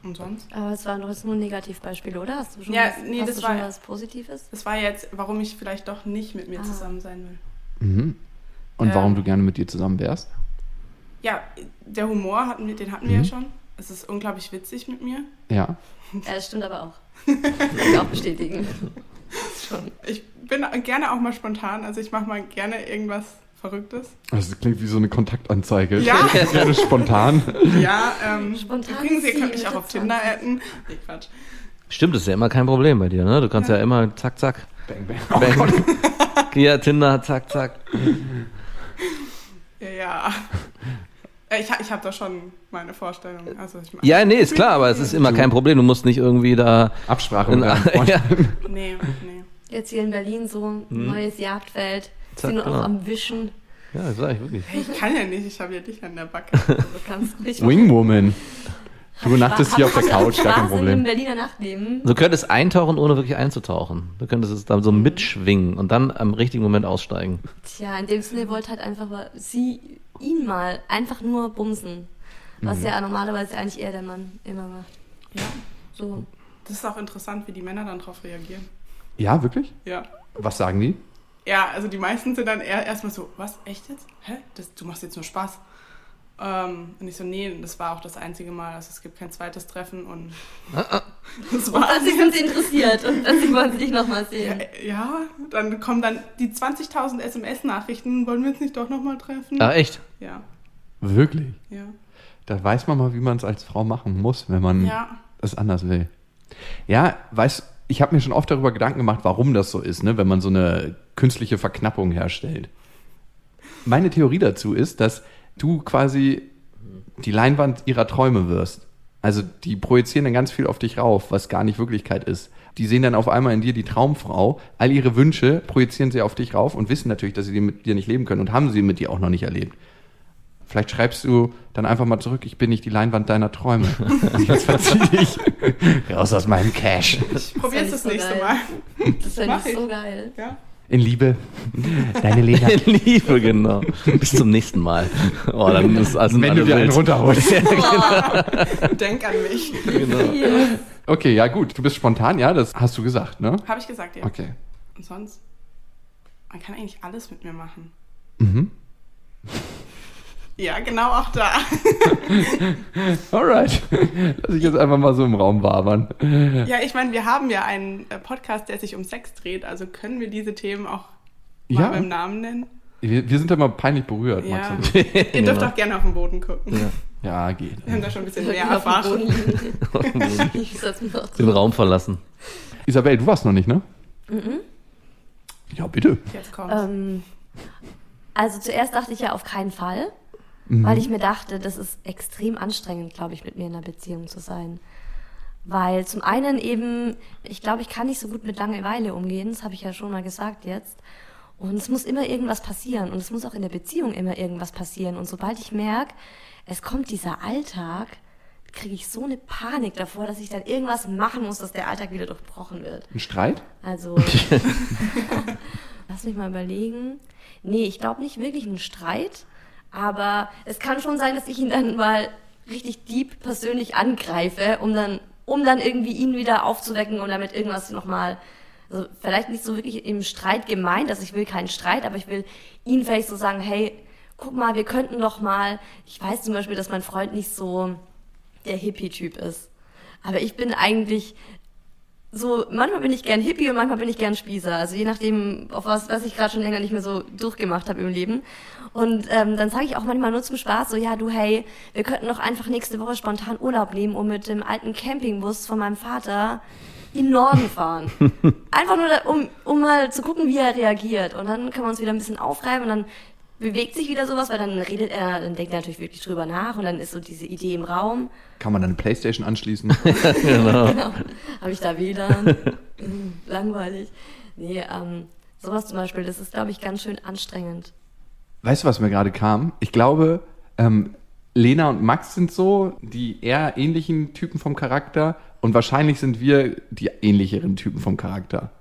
Und sonst? Aber es waren doch jetzt nur Negativbeispiele, oder? Hast du schon, Ja, was, nee, hast das du schon war- was Positives? Das war jetzt, warum ich vielleicht doch nicht mit mir Ah. zusammen sein will. Mhm. Und warum Ähm. du gerne mit dir zusammen wärst? Ja, der Humor hatten wir, den hatten wir Mhm. ja schon. Es ist unglaublich witzig mit mir. Ja. Ja, das stimmt aber auch. Kann ich auch bestätigen. schon. Ich bin gerne auch mal spontan, also ich mache mal gerne irgendwas Verrücktes. Das klingt wie so eine Kontaktanzeige. Ja. Gerne spontan. Ja, ähm, Spontan übrigens, ihr könnt mich auch auf der Tinder 20. adden. Nee, Quatsch. Stimmt, das ist ja immer kein Problem bei dir, ne? Du kannst ja, immer zack, zack. Bang, bang. Bang. Ja, Tinder, zack, zack. Ja, ja. Äh, Ich, ich habe da schon meine Vorstellung. Also ich Ja, nee, ist klar, aber es ist immer kein Problem. Du musst nicht irgendwie da. Absprache mit ja. Nee, nee. Jetzt hier in Berlin so ein neues Jagdfeld. Zack, Sie nur genau. noch am Wischen. Ja, das sag ich wirklich. Ich kann ja nicht, ich habe ja dich an der Backe. Du kannst richtig Wingwoman. Du übernachtest hier auf der Couch, gar kein Problem. Berliner Nachtleben. Du könntest eintauchen, ohne wirklich einzutauchen. Du könntest es dann so mitschwingen und dann am richtigen Moment aussteigen. Tja, in dem Sinne wollte halt einfach mal sie ihn mal einfach nur bumsen. Was Mhm. ja normalerweise eigentlich eher der Mann immer macht. Ja. So. Das ist auch interessant, wie die Männer dann darauf reagieren. Ja, wirklich? Ja. Was sagen die? Ja, also die meisten sind dann eher erstmal so, was, echt jetzt? Hä? Das, du machst jetzt nur Spaß. Ähm, und ich so, nee, das war auch das einzige Mal. Also es gibt kein zweites Treffen und das Und war plötzlich sind sie interessiert und wollen sie dich nochmal ja, sehen. ja, dann kommen dann die 20.000 SMS-Nachrichten, wollen wir uns nicht doch nochmal treffen? Ah, echt? Ja, Wirklich? ja, Da weiß man mal, wie man es als Frau machen muss, wenn man ja. es anders will. Ja, weiß, ich habe mir schon oft darüber Gedanken gemacht, warum das so ist, ne, wenn man so eine künstliche Verknappung herstellt. Meine Theorie dazu ist, dass du quasi die Leinwand ihrer Träume wirst. Also die projizieren dann ganz viel auf dich rauf, was gar nicht Wirklichkeit ist. Die sehen dann auf einmal in dir die Traumfrau, all ihre Wünsche projizieren sie auf dich rauf und wissen natürlich, dass sie mit dir nicht leben können und haben sie mit dir auch noch nicht erlebt. Vielleicht schreibst du dann einfach mal zurück, ich bin nicht die Leinwand deiner Träume. Jetzt verzieh dich raus aus meinem Cash. Ich probiere es das so nächste geil. Mal. Das Mach nicht so ich. geil. Ja. In Liebe, deine Lena. Liebe, genau. Bis zum nächsten Mal. Oh, dann ist also Wenn du dir einen runterholst. Denk an mich. genau. Okay, ja gut, du bist spontan, ja, das hast du gesagt, ne? Habe ich gesagt, ja. Okay. Und sonst? Man kann eigentlich alles mit mir machen. Mhm. Ja, genau auch da. Alright. Lass ich jetzt einfach mal so im Raum wabern. Ja, ich meine, wir haben ja einen äh, Podcast, der sich um Sex dreht, also können wir diese Themen auch mal Ja. beim Namen nennen? Wir, wir sind da mal peinlich berührt, Max Ja. ich. Ihr dürft auch gerne auf den Boden gucken. Ja. Ja, geht. Wir haben da schon ein bisschen mehr Erfahrung. Den Raum verlassen. Isabel, du warst noch nicht, ne? Ja, bitte. Jetzt kommt's. Ähm, also zuerst dachte ich ja auf keinen Fall, Mhm. weil ich mir dachte, das ist extrem anstrengend, glaube ich, mit mir in einer Beziehung zu sein. Weil zum einen eben, ich glaube, ich kann nicht so gut mit Langeweile umgehen, das habe ich ja schon mal gesagt jetzt. Und es muss immer irgendwas passieren und es muss auch in der Beziehung immer irgendwas passieren. Und sobald ich merke, es kommt dieser Alltag, kriege ich so eine Panik davor, dass ich dann irgendwas machen muss, dass der Alltag wieder durchbrochen wird. Ein Streit? Also, lass mich mal überlegen. Nee, ich glaube nicht wirklich einen Streit, aber es kann schon sein, dass ich ihn dann mal richtig deep persönlich angreife, um dann, um dann irgendwie ihn wieder aufzuwecken und damit irgendwas nochmal, also vielleicht nicht so wirklich im Streit gemeint, dass ich will keinen Streit, aber ich will ihn vielleicht so sagen, hey, guck mal, wir könnten doch mal, ich weiß zum Beispiel, dass mein Freund nicht so der Hippie-Typ ist. Aber ich bin eigentlich so, manchmal bin ich gern Hippie und manchmal bin ich gern Spießer. Also je nachdem, auf was, was ich gerade schon länger nicht mehr so durchgemacht habe im Leben. Und ähm, dann sage ich auch manchmal nur zum Spaß so, ja du, hey, wir könnten doch einfach nächste Woche spontan Urlaub nehmen und mit dem alten Campingbus von meinem Vater in den Norden fahren. Einfach nur, da, um, um mal zu gucken, wie er reagiert. Und dann können wir uns wieder ein bisschen aufreiben und dann bewegt sich wieder sowas, weil dann redet er, dann denkt er natürlich wirklich drüber nach und dann ist so diese Idee im Raum. Kann man dann eine Playstation anschließen? Genau. Habe ich da WLAN? Langweilig. Nee, ähm, sowas zum Beispiel, das ist, glaube ich, ganz schön anstrengend. Weißt du, was mir gerade kam? Ich glaube, ähm, Lena und Max sind so die eher ähnlichen Typen vom Charakter und wahrscheinlich sind wir die ähnlicheren Typen vom Charakter.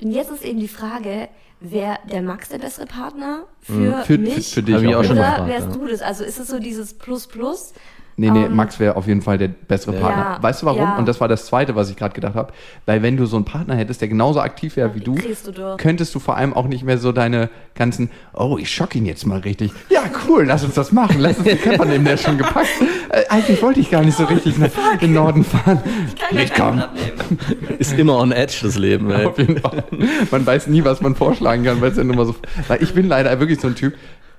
Und jetzt ist eben die Frage, wäre der Max der bessere Partner für, Für, für, mich? für dich Hab ich auch auf schon jeden mal Oder gefragt, wärst ja. du das? Also ist es so dieses Plus-Plus? Nee, nee, Ähm, Max wäre auf jeden Fall der bessere Ja. Partner. Ja, weißt du warum? ja. Und das war das Zweite, was ich gerade gedacht habe. Weil wenn du so einen Partner hättest, der genauso aktiv wäre wie du, du könntest du vor allem auch nicht mehr so deine ganzen, oh, ich schock ihn jetzt mal richtig. Ja, cool, lass uns das machen. Lass uns den Camper nehmen, der ist schon gepackt. Äh, eigentlich wollte ich gar nicht so richtig nach in den Norden fahren. Nicht kommen. Ist immer on edge, das Leben, ey. Auf jeden Fall. Man weiß nie, was man vorschlagen kann, weil es ja nur mal so. Weil ich bin leider wirklich so ein Typ.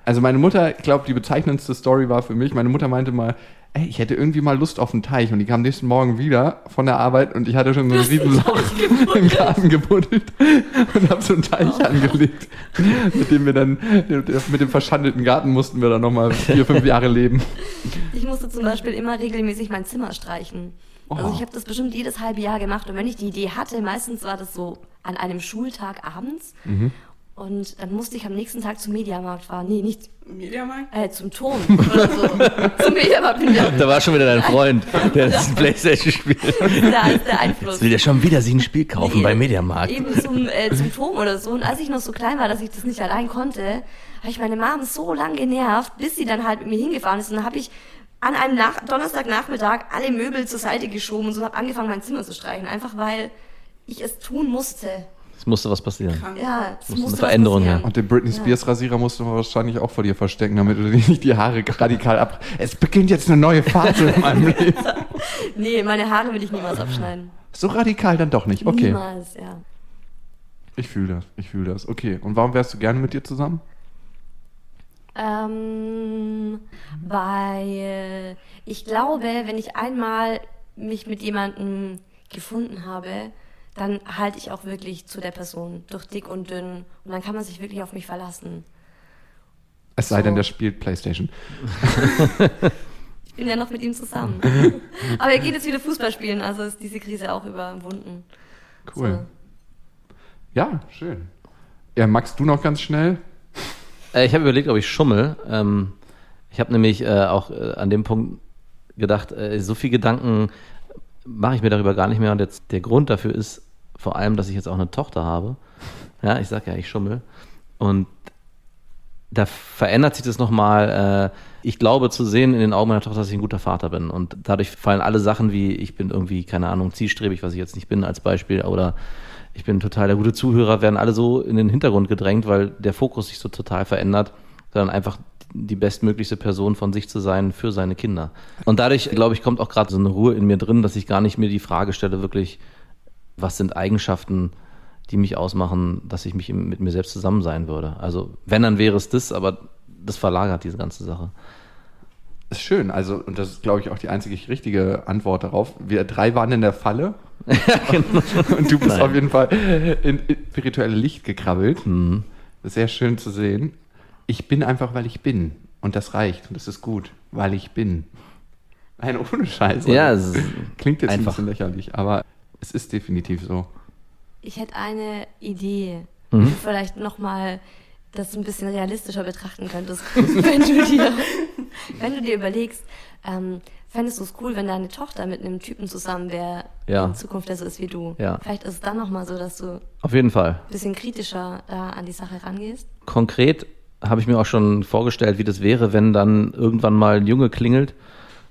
Also meine Mutter, ich glaube, die bezeichnendste Story war für mich, meine Mutter meinte mal, ey, ich hätte irgendwie mal Lust auf einen Teich. Und die kam nächsten Morgen wieder von der Arbeit und ich hatte schon so ein Riesenloch im Garten gebuddelt und habe so einen Teich angelegt, mit dem wir dann, mit dem verschandelten Garten mussten wir dann nochmal vier, fünf Jahre leben. Ich musste zum Beispiel immer regelmäßig mein Zimmer streichen. Also Oh. ich habe das bestimmt jedes halbe Jahr gemacht und wenn ich die Idee hatte, meistens war das so an einem Schultag abends. Mhm. Und dann musste ich am nächsten Tag zum Mediamarkt fahren. Nee, nicht Mediamarkt? äh, zum Turm oder so. zum Mediamarkt bin ich auch Da war schon wieder dein Freund, der das Playstation spielt. da ist der Einfluss. Jetzt will er schon wieder sich ein Spiel kaufen Nee, bei Mediamarkt. Eben zum, äh, zum Turm oder so. Und als ich noch so klein war, dass ich das nicht allein konnte, habe ich meine Mom so lang genervt, bis sie dann halt mit mir hingefahren ist. Und dann habe ich an einem Nach Donnerstagnachmittag alle Möbel zur Seite geschoben und so habe angefangen, mein Zimmer zu streichen. Einfach weil ich es tun musste. Es musste was passieren. Ja, es Muss eine musste was Veränderung her. Und den Britney Spears Rasierer musst du wahrscheinlich auch vor dir verstecken, damit du dir nicht die Haare radikal ab. Es beginnt jetzt eine neue Phase in meinem Leben. Nee, meine Haare will ich niemals abschneiden. So radikal dann doch nicht. Okay. Niemals, ja. Ich fühle das. Ich fühle das. Okay. Und warum wärst du gerne mit dir zusammen? Ähm, weil ich glaube, wenn ich einmal mich mit jemandem gefunden habe, dann halte ich auch wirklich zu der Person, durch dick und dünn. Und dann kann man sich wirklich auf mich verlassen. Es sei denn, So. der spielt Playstation. Ich bin ja noch mit ihm zusammen. Aber er geht jetzt wieder Fußball spielen, also ist diese Krise auch überwunden. Cool. Ja, schön. Ja, Max, du noch ganz schnell? Äh, ich habe überlegt, ob ich schummel. Ähm, ich habe nämlich äh, auch äh, an dem Punkt gedacht, äh, so viel Gedanken mache ich mir darüber gar nicht mehr. Und jetzt der Grund dafür ist vor allem, dass ich jetzt auch eine Tochter habe. Ja, ich sag ja, ich schummel. Und da verändert sich das nochmal. Äh, ich glaube zu sehen in den Augen meiner Tochter, dass ich ein guter Vater bin. Und dadurch fallen alle Sachen wie, ich bin irgendwie, keine Ahnung, zielstrebig, was ich jetzt nicht bin als Beispiel, oder ich bin total der gute Zuhörer, werden alle so in den Hintergrund gedrängt, weil der Fokus sich so total verändert, sondern einfach die bestmöglichste Person von sich zu sein für seine Kinder. Und dadurch, glaube ich, kommt auch gerade so eine Ruhe in mir drin, dass ich gar nicht mir die Frage stelle, wirklich, was sind Eigenschaften, die mich ausmachen, dass ich mich mit mir selbst zusammen sein würde. Also wenn, dann wäre es das, aber das verlagert diese ganze Sache. Ist schön. Also, und das ist, glaube ich, auch die einzige richtige Antwort darauf. Wir drei waren in der Falle. Und du bist Nein. auf jeden Fall in, in spirituelle Licht gekrabbelt. Sehr schön zu sehen. Ich bin einfach, weil ich bin. Und das reicht. Und das ist gut, weil ich bin. Nein, ohne Scheiß. Ja, es Klingt jetzt einfach. ein bisschen lächerlich, aber es ist definitiv so. Ich hätte eine Idee, wie du vielleicht nochmal das ein bisschen realistischer betrachten könntest, wenn du dir, wenn du dir überlegst, ähm, fändest du es cool, wenn deine Tochter mit einem Typen zusammen wäre, Ja. in Zukunft der so ist wie du. Ja. Vielleicht ist es dann nochmal so, dass du ein Auf jeden Fall. bisschen kritischer da an die Sache rangehst. Konkret habe ich mir auch schon vorgestellt, wie das wäre, wenn dann irgendwann mal ein Junge klingelt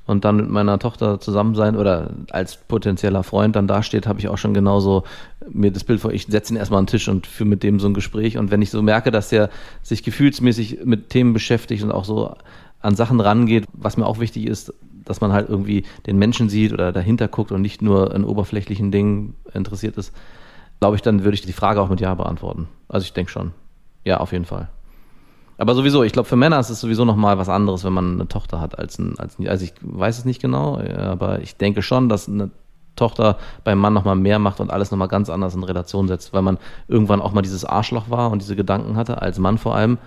und dann mit meiner Tochter zusammen sein oder als potenzieller Freund dann dasteht, habe ich auch schon genauso mir das Bild vor, ich setze ihn erstmal an den Tisch und führe mit dem so ein Gespräch und wenn ich so merke, dass der sich gefühlsmäßig mit Themen beschäftigt und auch so an Sachen rangeht, was mir auch wichtig ist, dass man halt irgendwie den Menschen sieht oder dahinter guckt und nicht nur an oberflächlichen Dingen interessiert ist, glaube ich, dann würde ich die Frage auch mit Ja beantworten. Also ich denke schon. Ja, auf jeden Fall. Aber sowieso, ich glaube, für Männer ist es sowieso nochmal was anderes, wenn man eine Tochter hat, als ein, als ein, also ich weiß es nicht genau, ja, aber ich denke schon, dass eine Tochter beim Mann nochmal mehr macht und alles nochmal ganz anders in Relation setzt, weil man irgendwann auch mal dieses Arschloch war und diese Gedanken hatte, als Mann vor allem,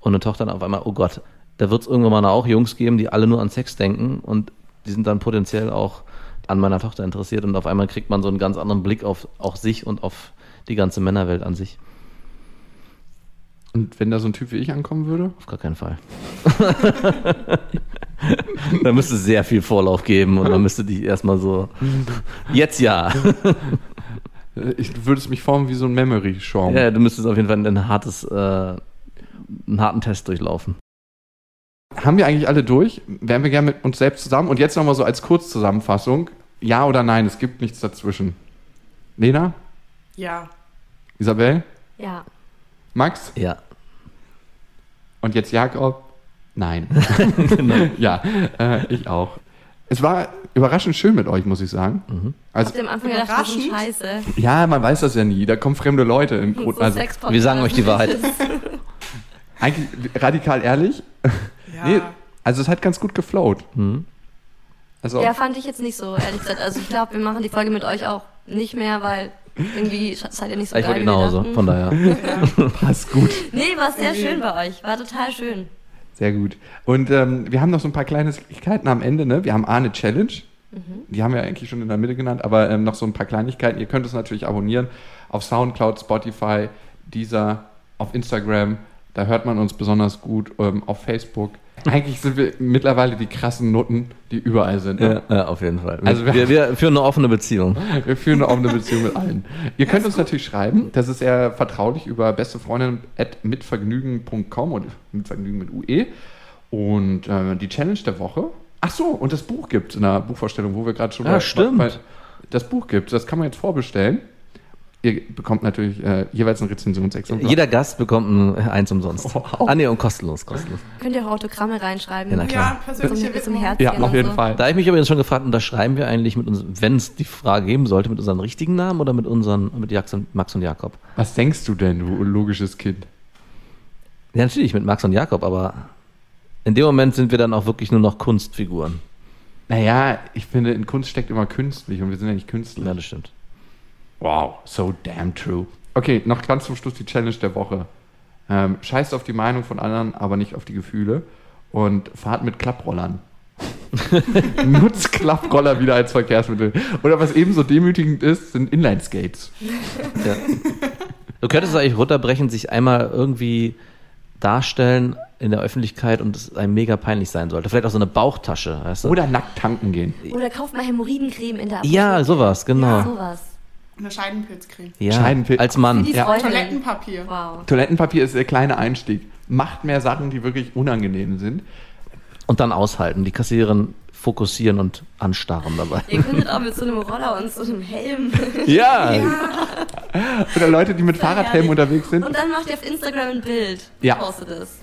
und eine Tochter dann auf einmal, oh Gott, da wird es irgendwann mal auch Jungs geben, die alle nur an Sex denken und die sind dann potenziell auch an meiner Tochter interessiert und auf einmal kriegt man so einen ganz anderen Blick auf auch sich und auf die ganze Männerwelt an sich. Und wenn da so ein Typ wie ich ankommen würde? Auf gar keinen Fall. da müsste es sehr viel Vorlauf geben und man müsste dich erstmal so. Jetzt ja. Ich, du würdest mich formen wie so ein Memory-Schaum. ja. Du müsstest auf jeden Fall ein hartes, äh, einen harten Test durchlaufen. Haben wir eigentlich alle durch? Wären wir gerne mit uns selbst zusammen? Und jetzt nochmal so als Kurzzusammenfassung. Ja oder nein, es gibt nichts dazwischen. Lena? Ja. Isabel? Ja. Max? Ja. Und jetzt Jakob? Nein. ja, äh, ich auch. Es war überraschend schön mit euch, muss ich sagen. Also, Habt ihr am Anfang gedacht, das ist scheiße. ja, man weiß das ja nie. Da kommen fremde Leute im So Grund. Also, Sexpodcast. Wir sagen euch die Wahrheit. eigentlich radikal ehrlich. Ja. Nee, also es hat ganz gut geflowt. Also, Ja, fand ich jetzt nicht so, ehrlich gesagt. Also ich glaube, wir machen die Folge mit euch auch nicht mehr, weil irgendwie seid ihr nicht so Ich war geil, wir genauso, dachten. von daher. passt gut. Nee, war sehr schön bei euch. War total schön. Sehr gut. Und ähm, wir haben noch so ein paar Kleinigkeiten am Ende. Ne? Wir haben A, eine Challenge. Die haben wir eigentlich schon in der Mitte genannt, aber ähm, noch so ein paar Kleinigkeiten. Ihr könnt es natürlich abonnieren auf Soundcloud, Spotify, Deezer, auf Instagram, da hört man uns besonders gut, ähm, auf Facebook. Eigentlich sind wir mittlerweile die krassen Nutten, die überall sind. Ne? Ja, ja, auf jeden Fall. Also wir- wir, wir führen eine offene Beziehung. Wir führen eine offene Beziehung mit allen. Ihr könnt uns natürlich schreiben, das ist eher vertraulich über bestefreundin.mitvergnügen.com und mitvergnügen mit UE. Und äh, die Challenge der Woche. Ach so, und das Buch gibt in der Buchvorstellung, wo wir gerade schon Ja, bei- stimmt. bei- das Buch gibt, das kann man jetzt vorbestellen. Ihr bekommt natürlich äh, jeweils ein Rezensionsexemplar. Jeder Gast bekommt ein, eins umsonst. Wow. Ah, nee, und kostenlos, kostenlos. Könnt ihr auch Autogramme reinschreiben? Ja, na klar. Ja, persönliche Zum, zum. Herzchen Ja, auf jeden so. Fall. Da habe ich mich übrigens schon gefragt, unterschreiben wir eigentlich mit uns, wenn es die Frage geben sollte, mit unseren richtigen Namen oder mit unseren, mit Max und Jakob? Was denkst du denn, du logisches Kind? Ja, natürlich mit Max und Jakob, aber in dem Moment sind wir dann auch wirklich nur noch Kunstfiguren. Naja, ich finde, in Kunst steckt immer künstlich und wir sind ja nicht Künstler. Ja, das stimmt. Wow, so damn true. Okay, noch ganz zum Schluss die Challenge der Woche. Ähm, scheißt auf die Meinung von anderen, aber nicht auf die Gefühle. Und fahrt mit Klapprollern. Nutzt Klapproller wieder als Verkehrsmittel. Oder was ebenso demütigend ist, sind Inline-Skates. Ja. Du könntest es eigentlich runterbrechen, sich einmal irgendwie darstellen in der Öffentlichkeit und es einem mega peinlich sein sollte. Vielleicht auch so eine Bauchtasche, weißt du? Oder nackt tanken gehen. Oder kauft mal Hämorrhoidencreme in der Apotheke. ja, sowas, genau. Sowas. Eine Scheidenpilzcreme. Ja, Scheidenpil- als Mann. Ja. Toilettenpapier. Wow. Toilettenpapier ist der kleine Einstieg. Macht mehr Sachen, die wirklich unangenehm sind. Und dann aushalten, die Kassiererin fokussieren und anstarren dabei. Ihr könntet auch mit so einem Roller und so einem Helm. Ja. Oder Leute, die mit Fahrradhelmen herrlich. unterwegs sind. Und dann macht ihr auf Instagram ein Bild. Ja. Postet es.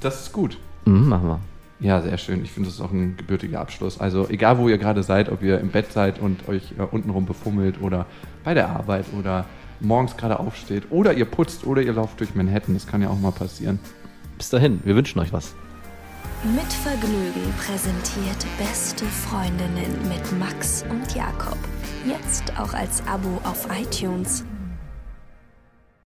Das ist gut. Mhm, machen wir. Ja, sehr schön. Ich finde, das ist auch ein gebürtiger Abschluss. Also egal, wo ihr gerade seid, ob ihr im Bett seid und euch äh, untenrum befummelt oder bei der Arbeit oder morgens gerade aufsteht oder ihr putzt oder ihr lauft durch Manhattan. Das kann ja auch mal passieren. Bis dahin, wir wünschen euch was. Mit Vergnügen präsentiert Beste Freundinnen mit Max und Jakob. Jetzt auch als Abo auf iTunes.